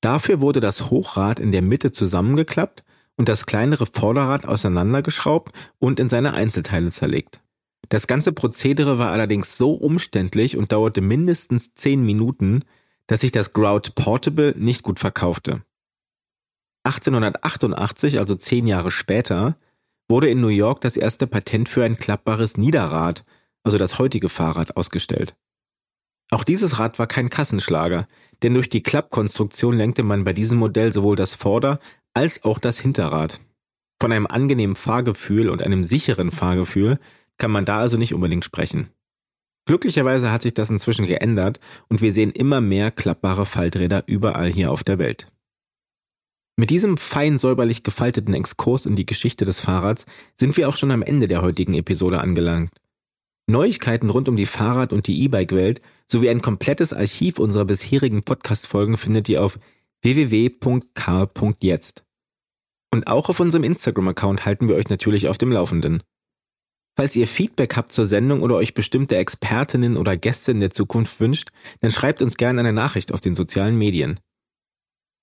Dafür wurde das Hochrad in der Mitte zusammengeklappt und das kleinere Vorderrad auseinandergeschraubt und in seine Einzelteile zerlegt. Das ganze Prozedere war allerdings so umständlich und dauerte mindestens zehn Minuten, dass sich das Grout Portable nicht gut verkaufte. 1888, also zehn Jahre später, wurde in New York das erste Patent für ein klappbares Niederrad, also das heutige Fahrrad, ausgestellt. Auch dieses Rad war kein Kassenschlager, denn durch die Klappkonstruktion lenkte man bei diesem Modell sowohl das Vorder- als auch das Hinterrad. Von einem angenehmen Fahrgefühl und einem sicheren Fahrgefühl kann man da also nicht unbedingt sprechen. Glücklicherweise hat sich das inzwischen geändert und wir sehen immer mehr klappbare Falträder überall hier auf der Welt. Mit diesem fein säuberlich gefalteten Exkurs in die Geschichte des Fahrrads sind wir auch schon am Ende der heutigen Episode angelangt. Neuigkeiten rund um die Fahrrad- und die E-Bike-Welt sowie ein komplettes Archiv unserer bisherigen Podcast-Folgen findet ihr auf www.karl.jetzt. Und auch auf unserem Instagram-Account halten wir euch natürlich auf dem Laufenden. Falls ihr Feedback habt zur Sendung oder euch bestimmte Expertinnen oder Gäste in der Zukunft wünscht, dann schreibt uns gerne eine Nachricht auf den sozialen Medien.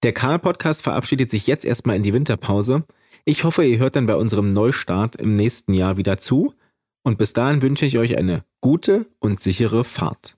Der Karl-Podcast verabschiedet sich jetzt erstmal in die Winterpause. Ich hoffe, ihr hört dann bei unserem Neustart im nächsten Jahr wieder zu. Und bis dahin wünsche ich euch eine gute und sichere Fahrt.